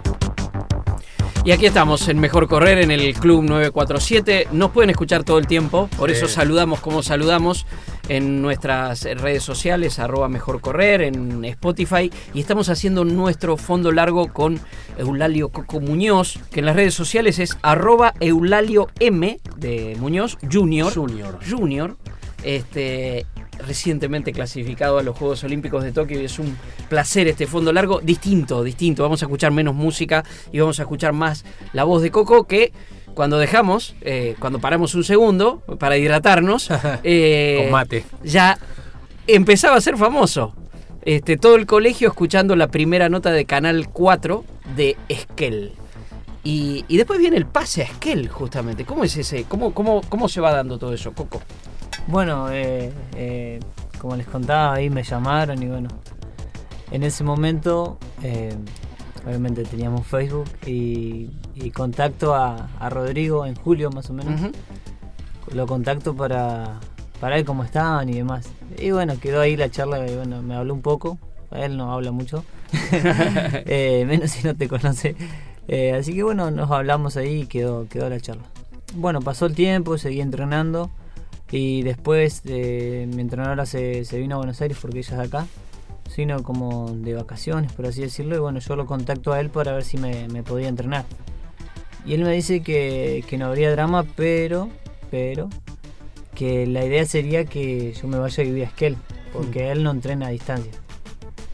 Y aquí estamos en Mejor Correr en el Club 947. Nos pueden escuchar todo el tiempo, por eso saludamos como saludamos en nuestras redes sociales, arroba Mejor Correr, en Spotify. Y estamos haciendo nuestro fondo largo con Eulalio Coco Muñoz, que en las redes sociales es arroba Eulalio M de Muñoz Junior. Junior. Junior. Este, recientemente clasificado a los Juegos Olímpicos de Tokio y es un placer este fondo largo, distinto, distinto. Vamos a escuchar menos música y vamos a escuchar más la voz de Coco que cuando dejamos, eh, cuando paramos un segundo para hidratarnos, [laughs] eh, Con mate. ya empezaba a ser famoso. Este, todo el colegio escuchando la primera nota de Canal 4 de Esquel. Y, y después viene el pase a Esquel, justamente. ¿Cómo es ese? ¿Cómo, cómo, cómo se va dando todo eso, Coco? Bueno, eh, eh, como les contaba, ahí me llamaron y bueno, en ese momento, eh, obviamente teníamos Facebook y, y contacto a, a Rodrigo en julio más o menos. Lo contacto para, para ver cómo estaban y demás. Y bueno, quedó ahí la charla y bueno, me habló un poco. Él no habla mucho, [laughs] [laughs] Eh, menos si no te conoce. Eh, así que bueno, nos hablamos ahí y quedó, quedó la charla. Bueno, pasó el tiempo, seguí entrenando. Y después eh, mi entrenadora se, se vino a Buenos Aires porque ella es de acá. Se vino como de vacaciones, por así decirlo. Y bueno, yo lo contacto a él para ver si me, me podía entrenar. Y él me dice que, que no habría drama, pero, pero, que la idea sería que yo me vaya a vivir a Esquel, porque él no entrena a distancia.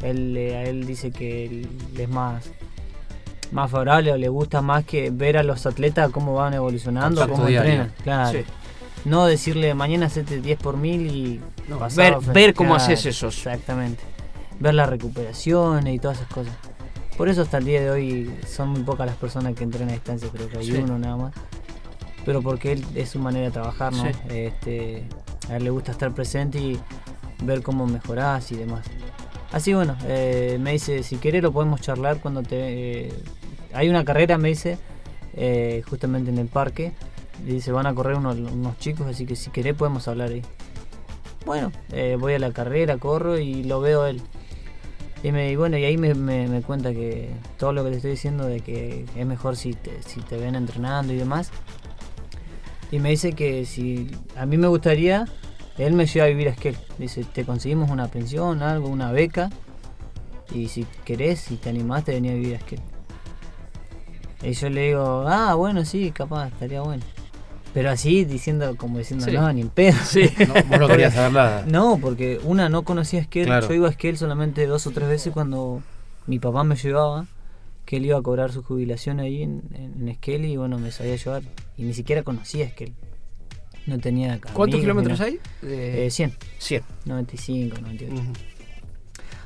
Él, eh, a él dice que él es más, más favorable o le gusta más que ver a los atletas cómo van evolucionando, Contacto cómo entrenan. Claro. Sí. No decirle mañana hacete 10 por mil y No, ver- ver cómo haces esos. Exactamente. Ver las recuperaciones y todas esas cosas. Por eso hasta el día de hoy son muy pocas las personas que entrenan a distancia, creo que hay Sí. uno nada más. Pero porque él es su manera de trabajar, ¿no? Sí. Este, a él le gusta estar presente y ver cómo mejorás y demás. Así bueno, eh, me dice, si querés lo podemos charlar cuando te... eh, hay una carrera, me dice, eh, justamente en el parque. Dice, van a correr unos, chicos, así que si querés podemos hablar ahí. Bueno, eh, voy a la carrera, corro y lo veo él. Y, me, y bueno, y ahí me, me- me cuenta que todo lo que te estoy diciendo de que es mejor si te, si te ven entrenando y demás. Y me dice que si a mí me gustaría, él me lleva a vivir a Esquel. Dice, te conseguimos una pensión, algo, una beca. Y si querés, si te animás, te venía a vivir a Esquel. Y yo le digo, ah, bueno, sí, capaz, estaría bueno. Pero así, diciendo, como diciendo, Sí. no, ni en pedo. Sí. [laughs] No, vos no querías saber nada. No, porque una no conocía a Esquel. Claro. Yo iba a Esquel solamente dos o tres veces cuando mi papá me llevaba, que él iba a cobrar su jubilación ahí en, en, en Esquel y bueno, me sabía llevar. Y ni siquiera conocía a Esquel. No tenía ¿Cuántos kilómetros nada. hay? Eh, Eh, 100, 100. 95, 98. Ujú.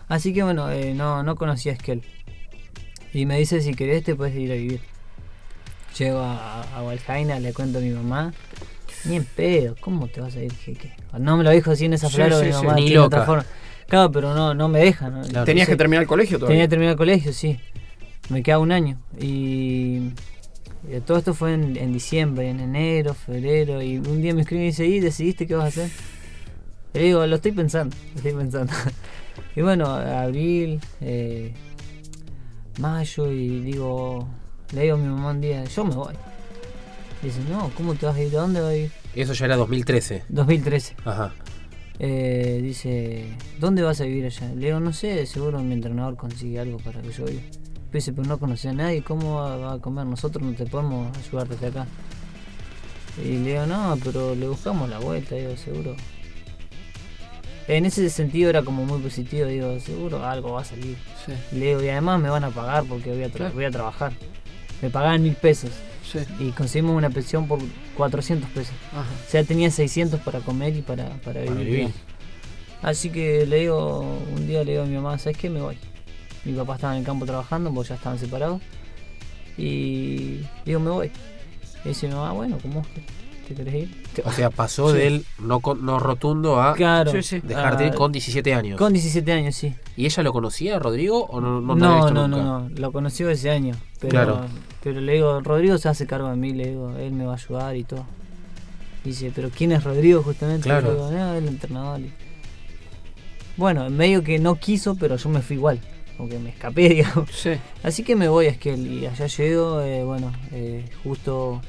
Así que bueno, eh, no, no conocía a Esquel. Y me dice, si querés te puedes ir a vivir. Llego a, a Valjaina, le cuento a mi mamá. Ni en pedo, ¿cómo te vas a ir, jeque? No me lo dijo así en esa Sí, palabra, sí, mi sí. mamá Ni tiene otra forma. Claro, pero no, no me deja. ¿no? Claro. ¿Tenías que terminar el colegio todavía? Tenía que terminar el colegio, sí. Me queda un año. Y, todo esto fue en, en diciembre, en enero, febrero, y un día me escribe y dice, ¿y decidiste qué vas a hacer? Y le digo, lo estoy pensando, lo estoy pensando. [laughs] y bueno, abril, eh, mayo, y digo, le digo a mi mamá un día, yo me voy. Dice, no, ¿cómo te vas a ir? ¿A dónde vas a ir? Eso ya era 2013. 2013. Ajá. Eh, dice, ¿dónde vas a vivir allá? Le digo, no sé, seguro mi entrenador consigue algo para que yo viva. Dice, pero no conocí a nadie, ¿cómo va, va a comer? Nosotros no te podemos ayudar desde acá. Y le digo, no, pero le buscamos la vuelta, digo, seguro. En ese sentido era como muy positivo, digo, seguro algo va a salir. Sí. Le digo, y además me van a pagar porque voy a, tra- voy a trabajar. Me pagaban mil pesos Sí. y conseguimos una pensión por 400 pesos. Ajá. O sea, tenía 600 para comer y para, para vivir. Así que le digo, un día le digo a mi mamá, ¿sabes qué? Me voy. Mi papá estaba en el campo trabajando, porque ya estaban separados. Y digo, me voy. Y dice mi mamá, bueno, ¿cómo es que te querés ir? O sea, pasó Sí. del no, con- no rotundo a Claro. Sí, sí. dejarte ir Ah, con 17 años. Con 17 años, sí. ¿Y ella lo conocía, Rodrigo, o no, no, No, no, visto no, nunca? no, Lo conoció ese año. Pero, Claro. pero le digo, Rodrigo se hace cargo de mí, le digo, él me va a ayudar y todo. Dice, ¿pero quién es Rodrigo justamente? Claro. Le digo, no, el entrenador. Y- Bueno, medio que no quiso, pero yo me fui igual. Porque me escapé, [laughs] digamos. Sí. Así que me voy a Esquel y allá llego, eh, bueno, eh, justo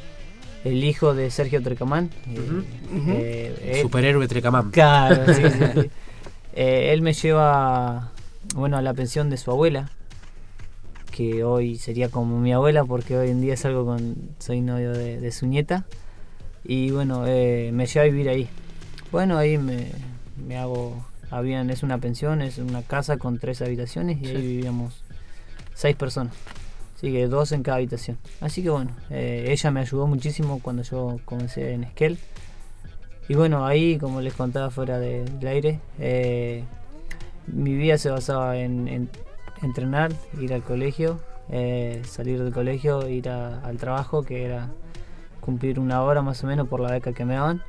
el hijo de Sergio Trecamán. eh, eh, él- Superhéroe Trecamán. Claro, sí, [laughs] sí, sí. Eh, él me lleva, bueno, a la pensión de su abuela, que hoy sería como mi abuela porque hoy en día salgo con, soy novio de, de su nieta. Y bueno, eh, me lleva a vivir ahí. Bueno, ahí me, me hago, habían, es una pensión, es una casa con tres habitaciones y ahí vivíamos seis personas. Así que dos en cada habitación. Así que bueno, eh, ella me ayudó muchísimo cuando yo comencé en Esquel. Y bueno, ahí, como les contaba fuera de- del aire, eh, mi vida se basaba en, en entrenar, ir al colegio, eh, salir del colegio, ir a- al trabajo, que era cumplir una hora más o menos por la beca que me daban.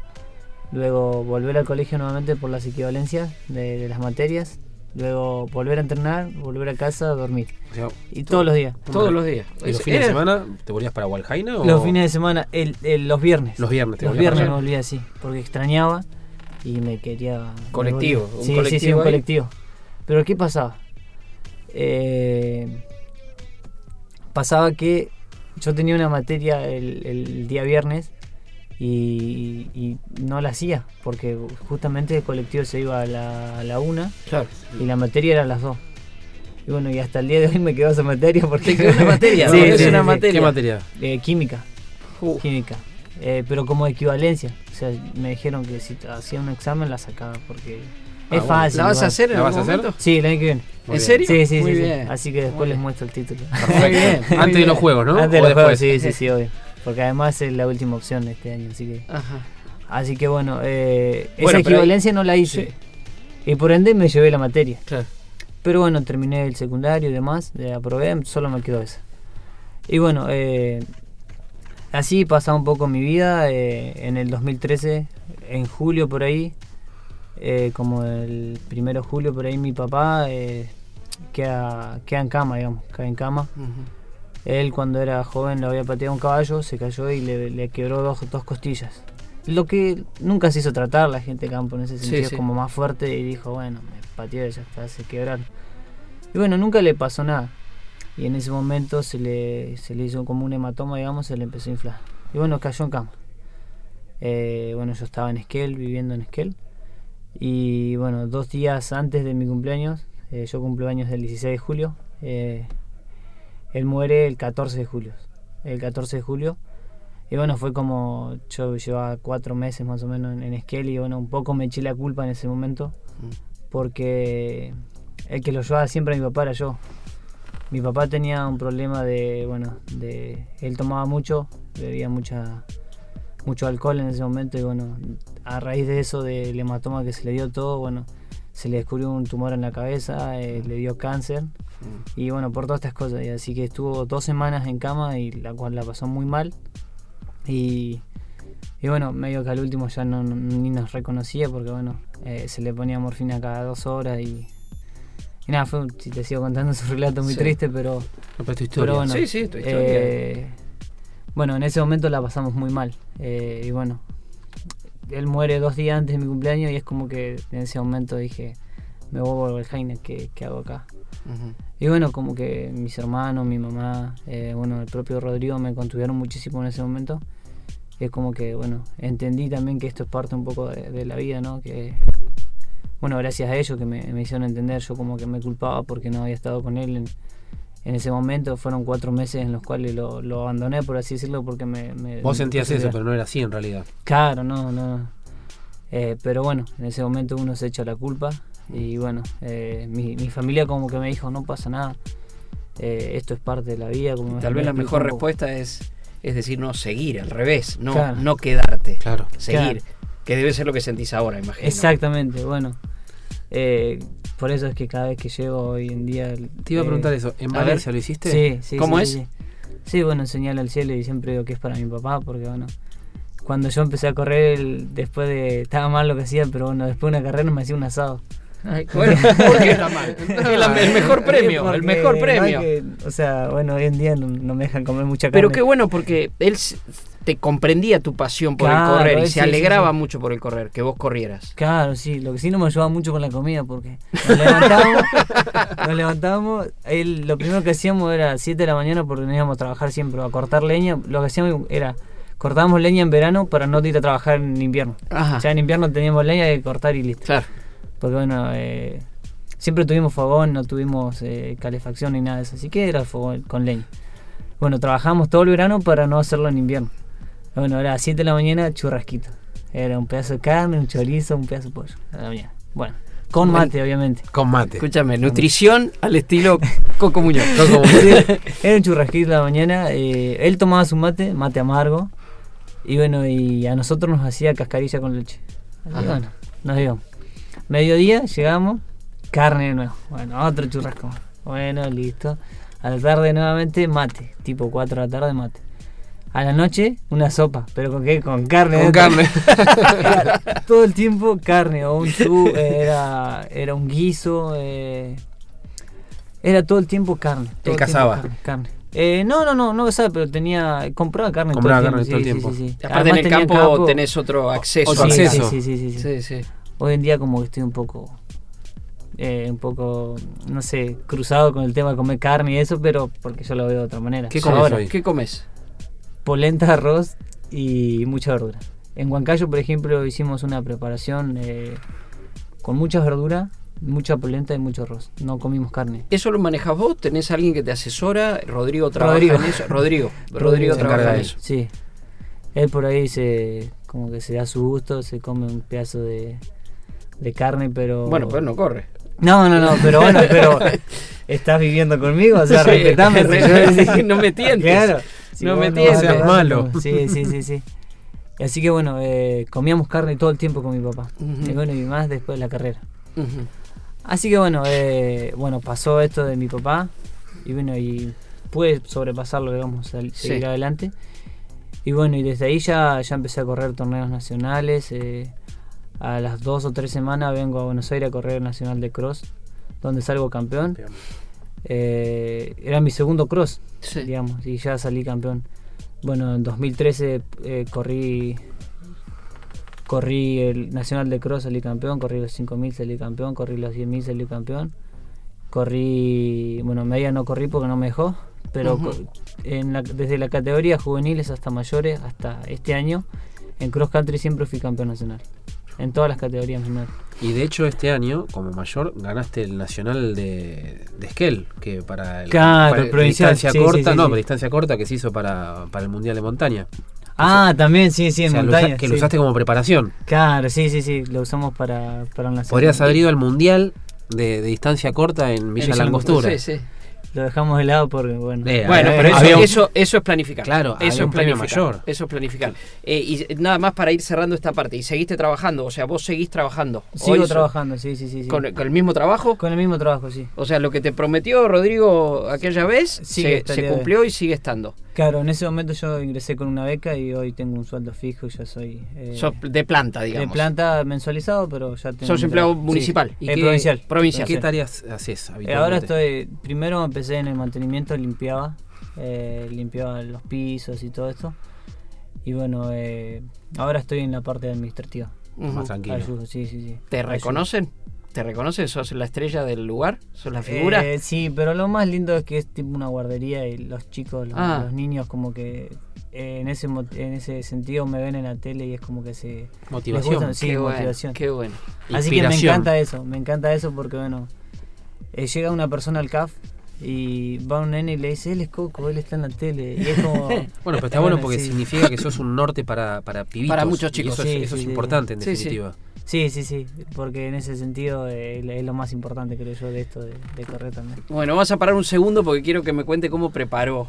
Luego volver al colegio nuevamente por las equivalencias de las materias. Luego volver a entrenar, volver a casa, dormir. O sea, Y todos los días. Todos los días. ¿y los Es- fines de semana te volvías para Walhaina o Los fines de semana, el, el- los viernes. Los viernes te Los viernes me volvía así, porque extrañaba y me quería... Colectivo, un sí, sí, sí, colectivo un ahí. colectivo. Pero ¿qué pasaba? Eh, pasaba que yo tenía una materia el, el día viernes y, y no la hacía, porque justamente el colectivo se iba a la, a la una Claro. y la materia era a las dos. Y bueno, y hasta el día de hoy me quedó esa materia porque... Te quedó una [laughs] materia, Sí, ¿no? Es sí, una sí. materia. ¿Qué materia? Eh, química. Uh. Química. Eh, pero como equivalencia. O sea, me dijeron que si hacía un examen la sacaba porque Ah, es bueno. fácil. ¿La vas a hacer ¿La vas a hacer? Sí, el año que viene. Muy ¿En bien. serio? Sí, sí, Muy sí, sí. bien. Así que después les muestro el título. Muy bien. muy Antes de los juegos, ¿no? Antes de ¿O los juegos, sí, sí, sí, obvio. Porque además es la última opción de este año. Así que, Ajá. así que bueno, eh, Bueno, esa equivalencia no la hice. Y por ende me llevé la materia. Claro. Pero bueno, terminé el secundario y demás, aprobé, solo me quedó esa. Y bueno, eh, así pasaba un poco mi vida. eh, en el 2013, en julio por ahí, eh, como el primero de julio por ahí, mi papá eh, queda, queda en cama, digamos, cae en cama. Ujú. Él cuando era joven le había pateado un caballo, se cayó y le, le quebró dos, dos costillas. Lo que nunca se hizo tratar la gente de campo en ese Sí, sentido, sí. como más fuerte y dijo, bueno, me pateó y ya está, se quebraron. Y bueno, nunca le pasó nada. Y en ese momento se le, se le hizo como un hematoma, digamos, se le empezó a inflar. Y bueno, cayó en cama. Eh, bueno, yo estaba en Esquel, viviendo en Esquel. Y bueno, dos días antes de mi cumpleaños, eh, yo cumplo años del 16 de julio, eh, él muere el 14 de julio. El 14 de julio. Y bueno, fue como yo llevaba cuatro meses más o menos en, en Esquel y bueno, un poco me eché la culpa en ese momento. Porque el que lo llevaba siempre a mi papá era yo. Mi papá tenía un problema de, bueno, de él tomaba mucho, bebía mucha mucho alcohol en ese momento y bueno, a raíz de eso del hematoma que se le dio todo, bueno, se le descubrió un tumor en la cabeza, eh, le dio cáncer y bueno, por todas estas cosas. Y así que estuvo dos semanas en cama y la cual la pasó muy mal. Y, y bueno, medio que al último ya no, no- ni nos reconocía porque bueno, eh, se le ponía morfina cada dos horas y, y nada, fue, un- si te sigo contando [laughs] su relato muy Sí. triste, pero, No, pero es tu historia. pero bueno, Sí, sí, tu historia. eh, Bueno, en ese momento la pasamos muy mal. eh, y bueno, él muere dos días antes de mi cumpleaños y es como que en ese momento dije, me vuelvo al Jaime, ¿qué, ¿qué hago acá? Ujú. Y bueno, como que mis hermanos, mi mamá, eh, bueno, el propio Rodrigo me contuvieron muchísimo en ese momento. Es como que, bueno, entendí también que esto es parte un poco de, de la vida, ¿no? Que, bueno, gracias a ellos que me, me hicieron entender, yo como que me culpaba porque no había estado con él en, en ese momento. Fueron cuatro meses en los cuales lo, lo abandoné, por así decirlo, porque me... me- Vos me sentías eso, pero no era así en realidad. Claro, no, no. Eh, pero bueno, en ese momento uno se echa la culpa y bueno, eh, mi, mi familia como que me dijo, no pasa nada, eh, esto es parte de la vida. Como me- Tal vez la mejor respuesta es, es decir, no, seguir, al revés, no, Claro. no quedarte. Claro. Seguir. Claro. Que debe ser lo que sentís ahora, imagino. Exactamente, bueno. eh, por eso es que cada vez que llego hoy en día... Te iba a eh, preguntar eso. ¿En Valencia lo hiciste? Sí, sí. ¿Cómo sí, es? Sí, sí. Sí, bueno, enseñarle al cielo y siempre digo que es para mi papá porque bueno, cuando yo empecé a correr, él, después de... Estaba mal lo que hacía, pero bueno, después de una carrera me hacía un asado. Ay, bueno, [laughs] porque está mal. El, el mejor premio, el mejor no premio. que- o sea, bueno, hoy en día no, no me dejan comer mucha carne. Pero qué bueno porque él te comprendía tu pasión por Claro, el correr y se sí, alegraba sí. mucho por el correr, que vos corrieras. Claro, sí, lo que sí no me ayudaba mucho con la comida porque nos levantábamos, [laughs] nos levantábamos, él, lo primero que hacíamos era a 7 de la mañana porque nos íbamos a trabajar siempre, a cortar leña, lo que hacíamos era, cortábamos leña en verano para no ir a trabajar en invierno. Ajá. Ya en invierno teníamos leña que cortar y listo. Claro. Porque bueno, eh, siempre tuvimos fogón, no tuvimos eh, calefacción ni nada de eso, así que era fogón con leña. Bueno, trabajamos todo el verano para no hacerlo en invierno. Bueno, era a las 7 de la mañana, churrasquito. Era un pedazo de carne, un chorizo, un pedazo de pollo. A la mañana. Bueno, con Bueno. mate, obviamente. Con mate. Escúchame, nutrición al estilo Coco Muñoz. [laughs] Coco Muñoz. Sí, era un churrasquito a la mañana. eh, él tomaba su mate, mate amargo. Y bueno, y a nosotros nos hacía cascarilla con leche. Así bueno, nos íbamos. Mediodía llegamos, carne de nuevo. Bueno, otro churrasco. Bueno, listo. A la tarde nuevamente mate, tipo 4 de la tarde mate. A la noche una sopa, pero con qué? Con carne. Con carne. [laughs] Era todo el tiempo carne, o un chu, era, era un guiso, eh, era todo el tiempo carne. todo el tiempo cazaba. Carne, carne. Eh, no, no, no, no cazaba, pero tenía, compraba carne Compraba todo carne el todo el tiempo. tiempo. Sí, sí, sí. Aparte Además en el campo, tenés otro acceso. sí, sí, sí. Sí, sí. Hoy en día como que estoy un poco, eh, un poco, no sé, cruzado con el tema de comer carne y eso, pero porque yo lo veo de otra manera. ¿Qué comes Ahora, hoy? ¿Qué comes? polenta, arroz y mucha verdura. En Huancayo, por ejemplo, hicimos una preparación eh, con mucha verdura, mucha polenta y mucho arroz. No comimos carne. ¿Eso lo manejas vos? ¿Tenés alguien que te asesora? ¿Rodrigo trabaja Rodrigo. en eso? Rodrigo. [laughs] Rodrigo se trabaja en eso. Sí. Él por ahí se como que se da su gusto, se come un pedazo de, de carne, pero... Bueno, pero no corre. No, no, no, pero bueno, pero [laughs] estás viviendo conmigo, o sea, Sí, respetame. no me tientes. Claro. si No me tientes. Seas agarrar, malo. no. Sí, sí, sí, sí. Así que bueno, eh, comíamos carne todo el tiempo con mi papá. Y bueno, y más después de la carrera. Así que bueno, eh, bueno, pasó esto de mi papá y bueno, y pude sobrepasarlo, digamos, Sí. seguir adelante. Y bueno, y desde ahí ya, ya empecé a correr torneos nacionales. eh, a las dos o tres semanas vengo a Buenos Aires a correr el Nacional de Cross, donde salgo campeón. Eh, era mi segundo cross, Sí. digamos, y ya salí campeón. Bueno, en 2013 eh, corrí corrí el Nacional de Cross, salí campeón, corrí los 5000, salí campeón, corrí los 10000, salí campeón. Corrí, bueno, media no corrí porque no me dejó, pero en la- desde la categoría juveniles hasta mayores, hasta este año, en cross country siempre fui campeón nacional. En todas las categorías menores. Y de hecho este año, como mayor, ganaste el nacional de, de Esquel, que para el Claro, para el distancia sí, corta, sí, no, sí. pero distancia corta que se hizo para, para el Mundial de Montaña. Ah, también, sí, sí, O en lo montaña. que lo usaste como preparación. Claro, sí, sí, sí, lo usamos para, para un nacional. Podrías haber ido al Mundial de, de distancia corta en Villa En Langostura. Sí, sí. Lo dejamos de lado porque, bueno. Eh, Bueno, pero eso, un- eso, eso es planificar. Claro, eso es planificar. mayor. Eso es planificar. Eh, y nada más para ir cerrando esta parte. Y seguiste trabajando, o sea, vos seguís trabajando. Sigo Hoy trabajando, sí, sí, sí. sí. ¿Con, con el mismo trabajo? Con el mismo trabajo, sí. O sea, lo que te prometió Rodrigo aquella vez Sigue se, cumplió y sigue estando. Claro, en ese momento yo ingresé con una beca y hoy tengo un sueldo fijo y ya soy eh, Sos de planta, digamos. de planta mensualizado, pero ya tengo. Sos empleado tra- municipal. Sí, ¿Y eh, qué- provincial. provincial. ¿Qué tareas haces Eh, habitualmente? ahora estoy. Primero empecé en el mantenimiento, limpiaba. eh, limpiaba los pisos y todo esto. Y bueno, eh, ahora estoy en la parte administrativa. Más tranquilo. Ayudo, sí, sí, sí. ¿Te Ayudo. reconocen? ¿Te reconocen? ¿Sos la estrella del lugar? ¿Sos la figura? Eh, sí, pero lo más lindo es que es tipo una guardería y los chicos, los, Ah. los niños como que eh, en ese mo- en ese sentido me ven en la tele y es como que se Motivación. gustan, sí, qué bueno, motivación. qué bueno. Así que me encanta eso, me encanta eso porque bueno, eh, llega una persona al CAF y va un nene y le dice, él es Coco, él está en la tele. Y es como... [laughs] Bueno, pero está bueno porque sí. significa que sos un norte para, para pibitos. Para muchos y chicos. Eso, Sí, es, eso sí, es sí. importante, en Sí, sí. definitiva. Sí, sí, sí, porque en ese sentido eh, es lo más importante creo yo de esto de, de correr también. Bueno, vas a parar un segundo porque quiero que me cuente cómo preparó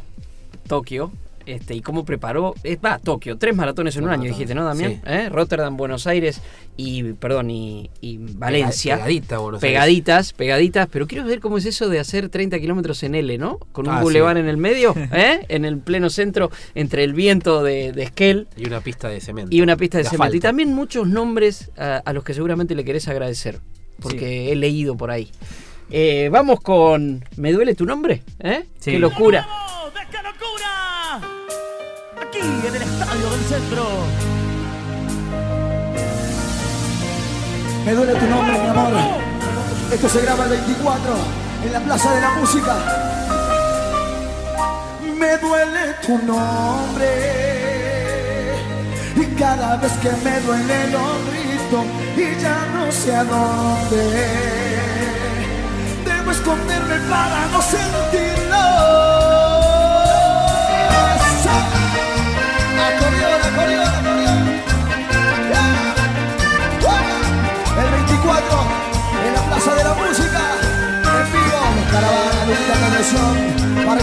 Tokio. Este, y cómo preparó, va, Tokio, tres maratones en un año, dijiste, ¿no, Damián? sí. ¿Eh? Rotterdam, Buenos Aires y, perdón, y, y Valencia. Pegadita, Buenos Aires. pegaditas, pegaditas, pero quiero ver cómo es eso de hacer 30 kilómetros en L, ¿no? Con un Ah, bulevar sí. en el medio, [laughs] ¿eh? En el pleno centro, entre el viento de, de Esquel Y una pista de cemento. y una pista de, cemento. Y también muchos nombres a, a los que seguramente le querés agradecer, porque he leído por ahí. Eh, vamos con ¿Me duele tu nombre? ¿Eh? Sí. ¡Qué locura! ¡Vamos! ¡De qué locura! Aquí en el estadio del centro. Me duele tu nombre, mi amor. Esto se graba el 24 en la Plaza de la Música. Me duele tu nombre. Y cada vez que me duele lo grito y ya no sé a dónde. Debo esconderme para no sentirlo.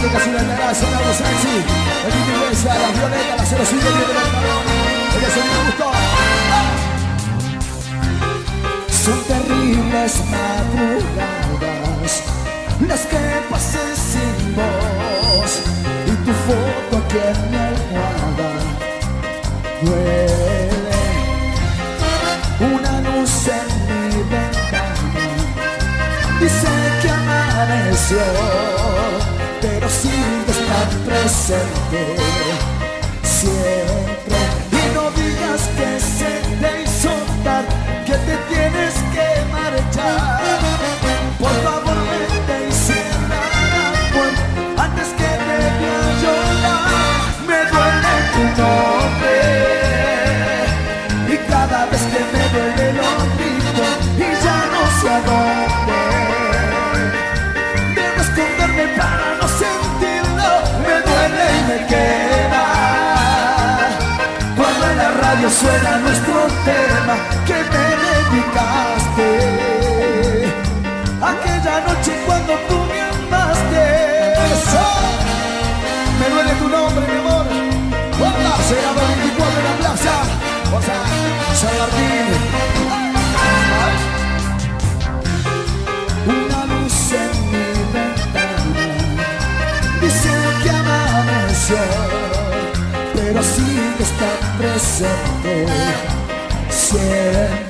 Que casi la gracia, la voz sexy. El Tito Iglesia, la Violeta, la 05 y el Mercadón. El de Sonido Gusto. Son terribles madrugadas las que pasé sin voz y tu foto aquí presente suena nuestro tema que me dedicaste. Aquella noche cuando tú me amaste. Me duele tu nombre mi amor. Hola, será 24 en la plaza. O sea, San una luz en mi ventana dice que amaneció pero presente siempre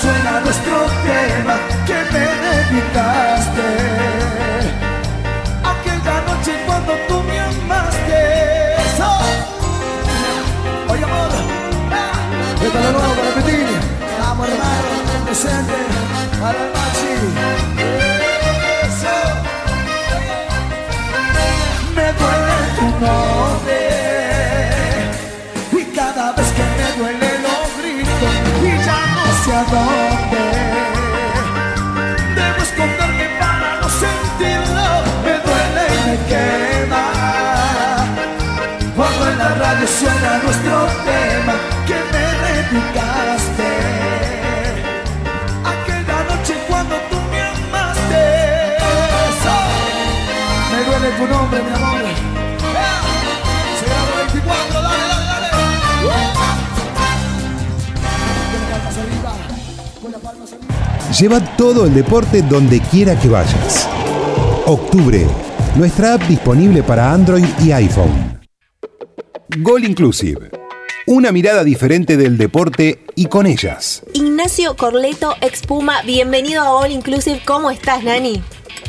suena nuestro tema Que me dedicaste. Aquella noche cuando tú me amaste. Oh. Oye amor ah, lo nuevo para repetir. Vamos hermano, presente Para el Eso me duele tu nombre debo esconderme para no sentirlo. Me duele y me quema cuando en la radio suena nuestro tema que me replicaste. Aquella noche cuando tú me amaste, me duele tu nombre, mi amor. Lleva todo el deporte donde quiera que vayas. Octubre, nuestra app disponible para Android y iPhone. Gol Inclusive. Una mirada diferente del deporte y con ellas. Ignacio Corleto, expuma, bienvenido a All Inclusive. ¿Cómo estás, Nani?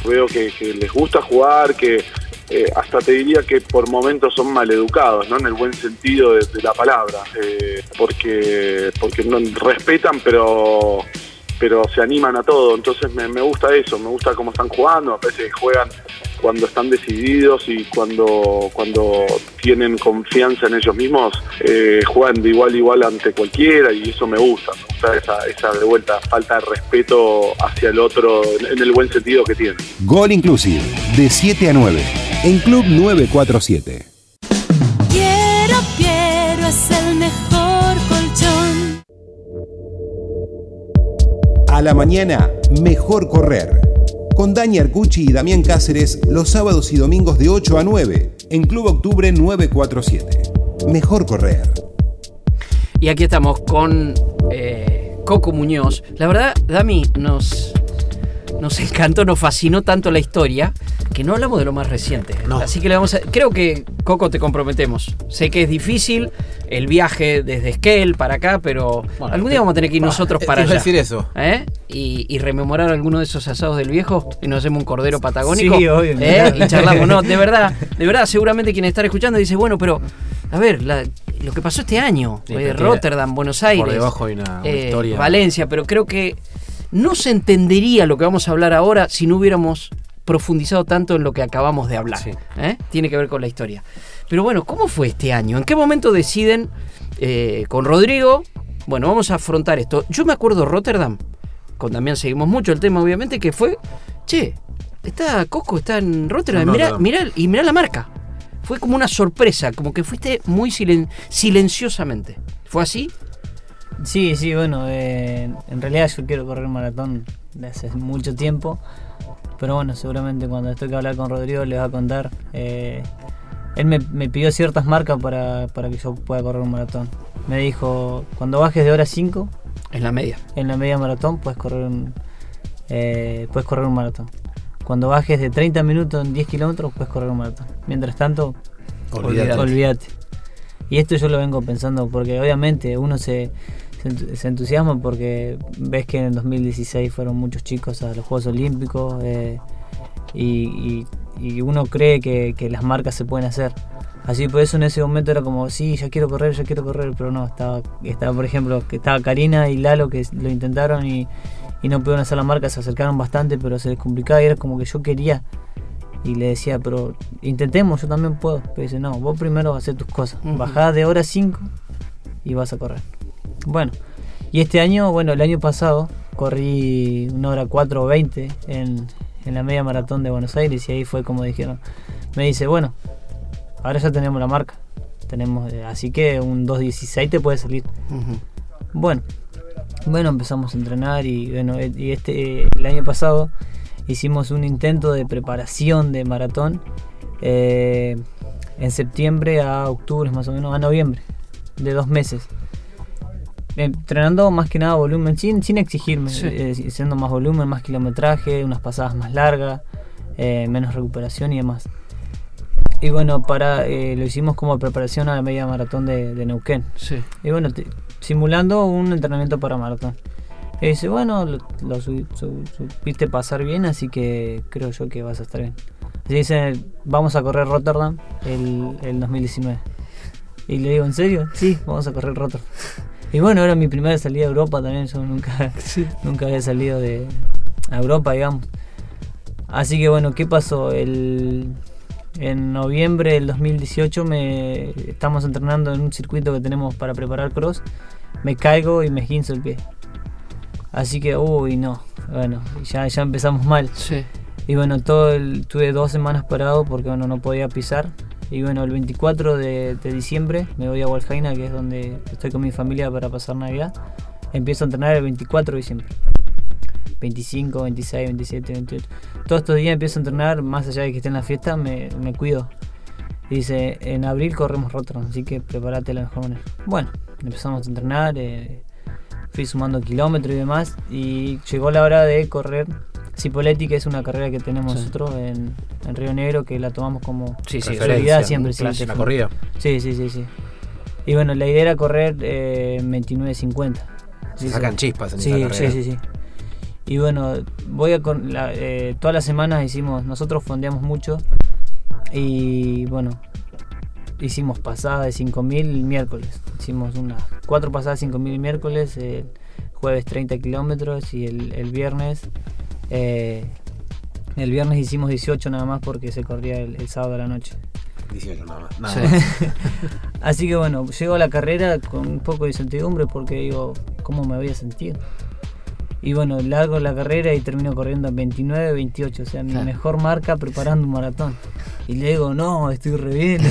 Veo que, que les gusta jugar, que eh, hasta te diría que por momentos son maleducados, ¿no? En el buen sentido de, de la palabra, eh, porque porque no respetan, pero pero se animan a todo. Entonces me, gusta eso, me gusta cómo están jugando, parece que juegan cuando están decididos y cuando cuando tienen confianza en ellos mismos, eh, juegan de igual a igual ante cualquiera y eso me gusta, me gusta esa, esa de vuelta falta de respeto hacia el otro en, el buen sentido que tienen. Gol Inclusive, de 7 a 9, en Club 947. A la mañana, mejor correr. Con Dani Arcucci y Damián Cáceres los sábados y domingos de 8 a 9 en Club Octubre 947. Mejor correr. Y aquí estamos con eh, Coco Muñoz. La verdad, Dami, nos, nos encantó, nos fascinó tanto la historia que no hablamos de lo más reciente. Así que le vamos a. Creo que, Coco, te comprometemos. Sé que es difícil el viaje desde Esquel para acá, pero algún día vamos a tener que ir nosotros eh, para allá. decir eso. ¿Eh? Y, y rememorar alguno de esos asados del viejo y nos hacemos un cordero patagónico. Sí, obvio, ¿eh? Y charlamos. No, de verdad, de verdad, seguramente quien está escuchando dice, bueno, pero. A ver, la- lo que pasó este año, Sí, eh, Rotterdam, Buenos Aires, Por debajo hay una, una eh, historia. Valencia, pero creo que no se entendería lo que vamos a hablar ahora si no hubiéramos profundizado tanto en lo que acabamos de hablar. ¿eh? Tiene que ver con la historia. Pero bueno, ¿cómo fue este año? ¿En qué momento deciden eh, con Rodrigo? Bueno, vamos a afrontar esto. Yo me acuerdo Rotterdam, con Damián seguimos mucho el tema, obviamente, que fue, che, está Coco, está en Rotterdam, mirá, Rotterdam. mirá, y mirá la marca. Fue como una sorpresa, como que fuiste muy silen- silenciosamente. ¿Fue así? Sí, sí, bueno, eh, en realidad yo quiero correr un maratón de hace mucho tiempo, pero bueno, seguramente cuando estoy que hablar con Rodrigo le va a contar. eh, él me, me pidió ciertas marcas para, para que yo pueda correr un maratón. Me dijo, cuando bajes de hora 5, En la media. en la media maratón puedes correr un, eh, puedes correr un maratón. Cuando bajes de 30 minutos en 10 kilómetros puedes correr un maratón. Mientras tanto, Olvídate. olvídate. Y esto yo lo vengo pensando porque obviamente uno se, se entu- se entusiasma porque ves que en el 2016 fueron muchos chicos a los Juegos Olímpicos eh, y, y- y uno cree que, que las marcas se pueden hacer. Así por eso en ese momento era como, sí, ya quiero correr, ya quiero correr, pero no, estaba, estaba por ejemplo, que estaba Karina y Lalo que lo intentaron y, y no pudieron hacer la marca, se acercaron bastante, pero se les complicaba y era como que yo quería. Y le decía, pero intentemos, yo también puedo. Pero dice, no, vos primero vas a hacer tus cosas. Bajá de hora 5 y vas a correr. Bueno, y este año, bueno, el año pasado corrí una hora 4.20 en, en la media maratón de Buenos Aires y ahí fue como dijeron. Me dice, bueno, ahora ya tenemos la marca. Tenemos, eh, así que un 2.16 te puede salir. Bueno, bueno, empezamos a entrenar y bueno, eh, y este el año pasado hicimos un intento de preparación de maratón eh, en septiembre a octubre más o menos, a noviembre, de dos meses. Entrenando más que nada volumen, sin, sin exigirme, Sí. eh, haciendo más volumen, más kilometraje, unas pasadas más largas, eh, menos recuperación y demás. Y bueno, para eh, lo hicimos como preparación a la media maratón de, de Neuquén. Sí. Y bueno, te- simulando un entrenamiento para maratón. Y dice, bueno, lo, lo su- su- supiste pasar bien, así que creo yo que vas a estar bien. Así dice, vamos a correr Rotterdam el, el 2019. Y le digo, ¿en serio? Sí, vamos a correr Rotterdam. Y bueno, era mi primera salida a Europa también, yo nunca, [laughs] nunca había salido de a Europa, digamos. Así que bueno, ¿qué pasó? El, en noviembre del 2018 me, estamos entrenando en un circuito que tenemos para preparar cross. Me caigo y me esguinzo el pie. Así que, uy, no. Bueno, ya, ya empezamos mal. Sí. Y bueno, todo el, tuve dos semanas parado porque bueno, no podía pisar. Y bueno, el 24 de, diciembre me voy a Waljaina, que es donde estoy con mi familia para pasar Navidad. Empiezo a entrenar el 24 de diciembre. 25, 26, 27, 28. Todos estos días empiezo a entrenar, más allá de que esté en la fiesta, me, cuido. Dice, en abril corremos Rotterdam, así que prepárate de la mejor manera. Bueno, empezamos a entrenar, eh, fui sumando kilómetros y demás, y llegó la hora de correr Cipoletti, que es una carrera que tenemos Sí. nosotros en, en Río Negro, que la tomamos como Sí, sí, siempre. sí, la corrida. Sí, sí, sí, sí. Y bueno, la idea era correr eh, 29.50. Se Dice- sacan chispas en sí, esa carrera. Sí, sí, sí. Y bueno, voy a con la, eh, todas las semanas hicimos, nosotros fondeamos mucho y bueno, hicimos pasadas de 5.000 el miércoles. Hicimos unas cuatro pasadas de 5.000 el miércoles, el jueves 30 kilómetros y el, el viernes... eh, el viernes hicimos 18 nada más porque se corría el, el sábado a la noche. 18 nada más. Nada más. [laughs] Así que bueno, llego a la carrera con un poco de incertidumbre porque digo, ¿cómo me voy a sentir? Y bueno, largo la carrera y termino corriendo en 29, 28, o sea, mi mejor marca preparando un maratón. Y le digo, no, estoy re bien,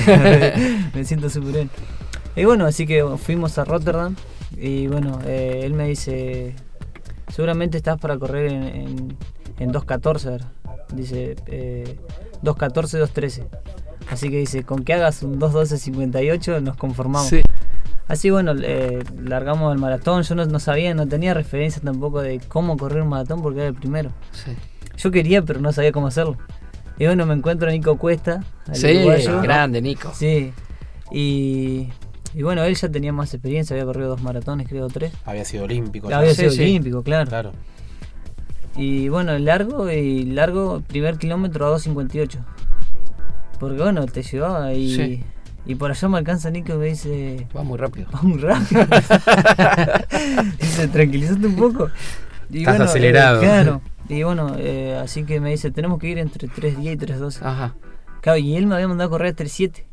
[laughs] me siento súper bien. Y bueno, así que fuimos a Rotterdam y bueno, eh, él me dice, seguramente estás para correr en, en, en 2.14, ahora". dice, eh, 2.14, 2.13. Así que dice, con que hagas un 2.12.58 nos conformamos. Sí. Así bueno, eh, largamos el maratón. Yo no, no sabía, no tenía referencia tampoco de cómo correr un maratón porque era el primero. Sí. Yo quería, pero no sabía cómo hacerlo. Y bueno, me encuentro a Nico Cuesta. al Sí, uruguayo. grande, Nico. Sí. Y, y bueno, él ya tenía más experiencia, había corrido dos maratones, creo, tres. Había sido olímpico. Había sido olímpico, claro. Claro. Y bueno, largo y largo, primer kilómetro a 2.58. Porque bueno, te llevaba y, Sí. y por allá me alcanza Nico y me dice... Va muy rápido. Va muy rápido. [laughs] dice, tranquilízate un poco. Y Estás bueno, acelerado. eh, claro. Y bueno, eh, así que me dice, tenemos que ir entre 3.10 y 3.12. Ajá. Claro, y él me había mandado a correr a 3.7.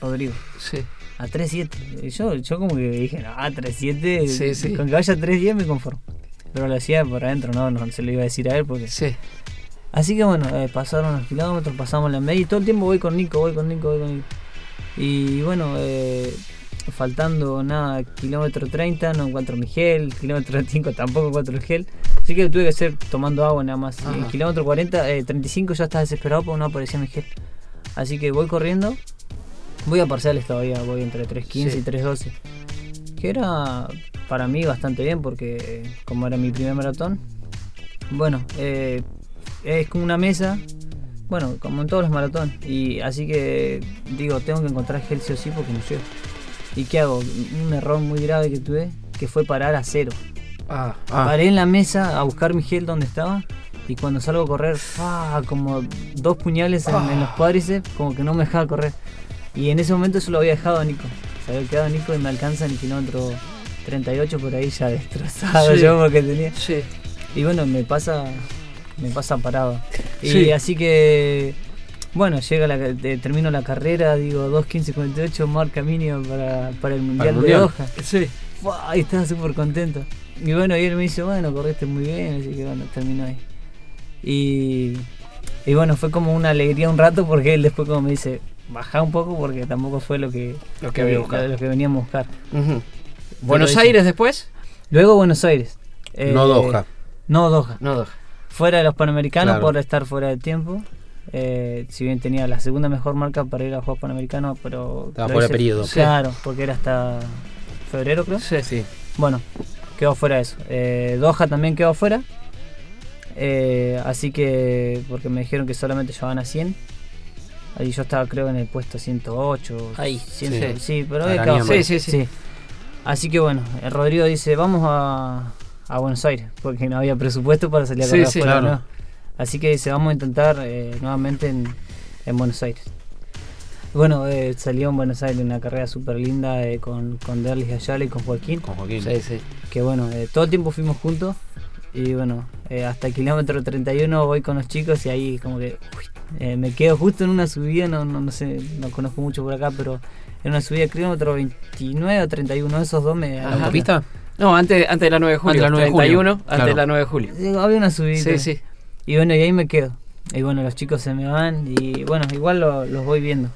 Rodrigo. Sí. A 3.7. Y Yo, yo como que dije, no, a 3.7. Sí, sí. Con que vaya a 3.10 me conformo. Pero lo hacía por adentro, no, no se lo iba a decir a él porque. Sí. Así que bueno, eh, pasaron los kilómetros, pasamos la media y todo el tiempo voy con Nico, voy con Nico, voy con Nico. Y bueno, eh, faltando nada, kilómetro 30 no encuentro mi gel, kilómetro 35 tampoco encuentro el gel. Así que tuve que hacer tomando agua nada más. Y Ajá. kilómetro 40, eh, 35 ya estaba desesperado porque no aparecía mi gel. Así que voy corriendo, voy a parciales todavía, voy entre 3.15 Sí. y 3.12. Que era para mí bastante bien porque como era mi primer maratón, bueno, eh, es como una mesa, bueno, como en todos los maratones. Y así que digo, tengo que encontrar gel sí o sí porque no llego. ¿Y qué hago? Un error muy grave que tuve, que fue parar a cero. Ah, Paré en la mesa a buscar mi gel donde estaba y cuando salgo a correr, ¡fa! como dos puñales en, en los cuádriceps, como que no me dejaba correr. Y en ese momento yo lo había dejado a Nico. Se había quedado Nico y me alcanza en el kilómetro 38 por ahí ya [laughs] destrozado Sí. yo porque tenía. Sí. Y bueno, me pasa me pasa parado. Y Sí. así que bueno, llega la, de- termino la carrera, digo 2.15.58, marca mínima para, para el Mundial, Mundial. de Doha. Sí. Fua, Y estaba súper contento. Y bueno, y él me dice, bueno, corriste muy bien, así que bueno, terminó ahí. Y, y bueno, fue como una alegría un rato porque él después como me dice, baja un poco porque tampoco fue lo que, Lo que había buscado. lo que veníamos a buscar. ¿Buenos dice- Aires después? Luego Buenos Aires. No Doha. No Doha. No, Doha. Fuera de los Panamericanos Claro. por estar fuera de tiempo. Eh, si bien tenía la segunda mejor marca para ir a Juegos Panamericanos, pero... Estaba fuera de periodo. Claro, porque era hasta febrero creo. Sí. Sí. Bueno, quedó fuera eso. Eh, Doha también quedó fuera. Eh, así que, porque me dijeron que solamente llevaban a 100. Ahí yo estaba creo en el puesto 108. Ahí, 100, sí. sí. pero. Sí, sí, sí. Así que bueno, el Rodrigo dice, vamos a, a Buenos Aires, porque no había presupuesto para salir a Sí, correr sí, afuera, claro. ¿no? Así que dice, vamos a intentar eh, nuevamente en, en Buenos Aires. Bueno, eh, salió en Buenos Aires una carrera súper linda eh, con, con Derlis Ayala y con Joaquín Con Joaquín. Sí, sí. que bueno, eh, todo el tiempo fuimos juntos y bueno, eh, hasta el kilómetro 31 voy con los chicos y ahí como que uy, eh, me quedo justo en una subida, no, no, no sé, no conozco mucho por acá, pero en una subida kilómetro 29 o 31, esos dos me... Ajá. ¿Autopista? No, antes, antes de la 9 de julio. Antes de la 9 de julio. 31, antes Claro. de la 9 de julio. Había una subida. Sí, sí. Y bueno, y ahí me quedo. Y bueno, los chicos se me van y bueno, igual lo- los voy viendo.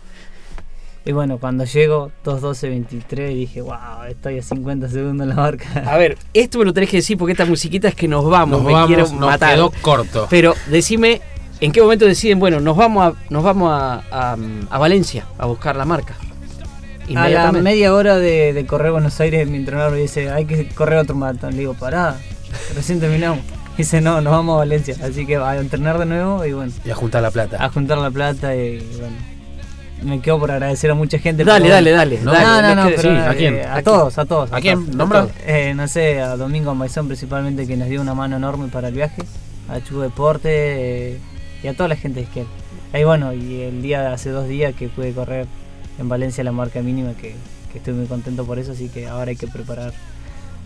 Y bueno, cuando llego, 2.12.23, dije, wow, estoy a 50 segundos en la marca. A ver, esto me lo tenés que decir porque esta musiquita es que nos vamos, Nos me vamos, quiero nos matar. quedó corto. Pero decime, ¿en qué momento deciden, bueno, nos vamos a, nos vamos a, a- a Valencia a buscar la marca? A la media hora de, de correr Buenos Aires, mi entrenador me dice, hay que correr otro maratón. Le digo, pará, recién terminamos. [laughs] Dice, no, nos vamos a Valencia. Así que va a entrenar de nuevo y bueno. Y a juntar la plata. A juntar la plata y bueno. Me quedo por agradecer a mucha gente. Dale, dale, dale, No, dale, no, no pero, sí, ¿a eh, quién? A, todos, a todos. ¿A quién? ¿Nombra? Eh, no sé, a Domingo Maizón principalmente que nos dio una mano enorme para el viaje. A Chu Deporte eh, y a toda la gente de Esquel. Ahí bueno, y el día hace dos días que pude correr en Valencia la marca mínima que, que estoy muy contento por eso, así que ahora hay que preparar,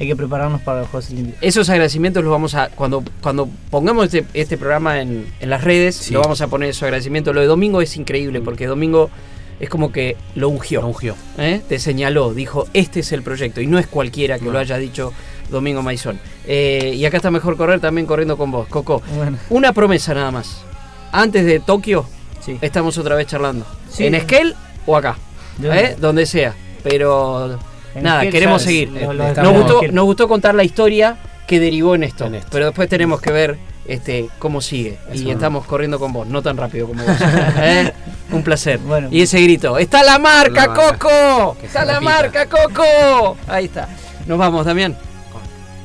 hay que prepararnos para los Juegos Olímpicos. Esos agradecimientos los vamos a. Cuando, cuando pongamos este, este programa en, en las redes, Sí. lo vamos a poner esos agradecimientos. Lo de Domingo es increíble porque Domingo es como que lo ungió. Lo ungió. ¿eh? Te señaló, dijo: Este es el proyecto. Y no es cualquiera que No. lo haya dicho Domingo Maizón. Eh, y acá está mejor correr también corriendo con vos, Coco. Bueno. Una promesa nada más. Antes de Tokio, Sí. estamos otra vez charlando. Sí. ¿En Esquel o acá? ¿Eh? Donde sea. Pero nada, queremos seguir. es- lo- lo nos, gustó, Esquel. nos gustó contar la historia que derivó en esto. En esto. Pero después tenemos que ver este cómo sigue. Eso y estamos corriendo con vos, no tan rápido como vos. [laughs] ¿Eh? Un placer. Bueno. Y ese grito, ¡está la marca, La. Coco! ¡Está la repita. marca, Coco! Ahí está. Nos vamos, Damián.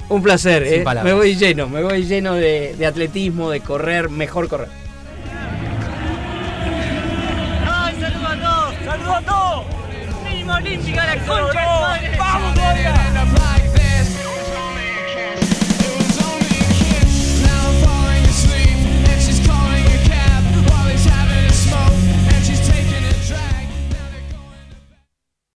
Un placer, ¿eh? me voy lleno, me voy lleno de, de atletismo, de correr, mejor correr. Olímpica, la concha. ¡Vamos, Gloria!